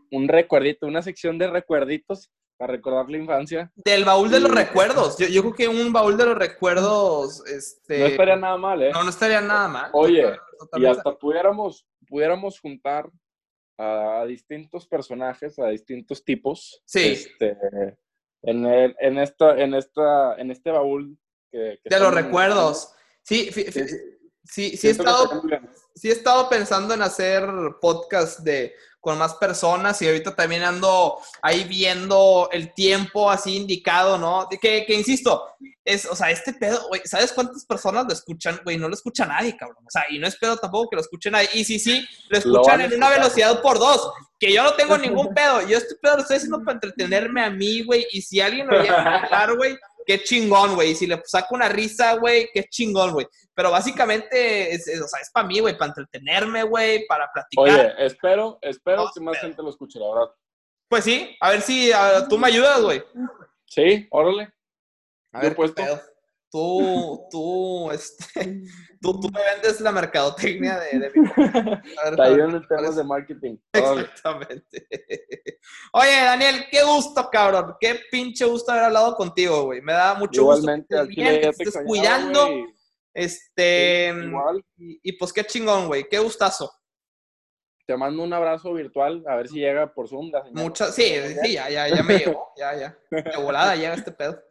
un, recuerdito, una sección de recuerditos para recordar la infancia. Del baúl de los recuerdos. Yo, yo, creo que un baúl de los recuerdos. Este... No estaría nada mal, ¿eh? No, no estaría nada mal. Oye, y hasta pudiéramos, pudiéramos juntar a distintos personajes, a distintos tipos. Sí. Este, en, el, en, esta, en, esta, en este baúl que... de los recuerdos. Sí, sí, sí, he estado, sí he estado pensando en hacer podcast de con más personas y ahorita también ando ahí viendo el tiempo así indicado, ¿no? Que, que insisto, es, o sea, este pedo, güey, ¿sabes cuántas personas lo escuchan? Güey, no lo escucha nadie, cabrón. O sea, y no es pedo tampoco que lo escuche nadie. Y sí, sí, lo escuchan en una velocidad por dos, que yo no tengo (laughs) ningún pedo. Yo este pedo lo estoy haciendo para entretenerme a mí, güey, y si alguien lo viene a hablar, güey, qué chingón, güey. Si le saco una risa, güey, qué chingón, güey. Pero básicamente, es, o sea, es para mí, güey, para entretenerme, güey, para platicar. Oye, espero, espero que más gente lo escuche, la verdad. Pues sí, a ver si tú me ayudas, güey. Sí, órale. A ver, pues tú, tú, este, (laughs) tú, tú, me vendes la mercadotecnia de, de mi... (laughs) Está ahí en el tema de marketing. (laughs) Exactamente. Oye, Daniel, qué gusto, cabrón. Qué pinche gusto haber hablado contigo, güey. Me da mucho Igualmente, gusto. Que estés cuidando. Este. igual. Y, y, pues qué chingón, güey. Qué gustazo. Te mando un abrazo virtual, a ver si llega por Zoom la Muchas, sí, (laughs) sí, ya, ya, ya me llegó, ya, ya. De volada llega este pedo.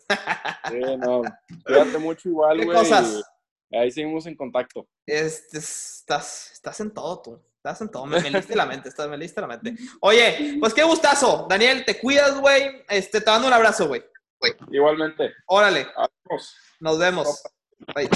Sí, no, cuídate mucho igual, güey. cosas? Ahí seguimos en contacto. Este, estás, estás en todo tú. Estás en todo. Me, me liste la mente, estás, me liste la mente. Oye, pues qué gustazo. Daniel, te cuidas, güey. Este, te mando un abrazo, güey. Igualmente. Órale. Nos vemos. Bye.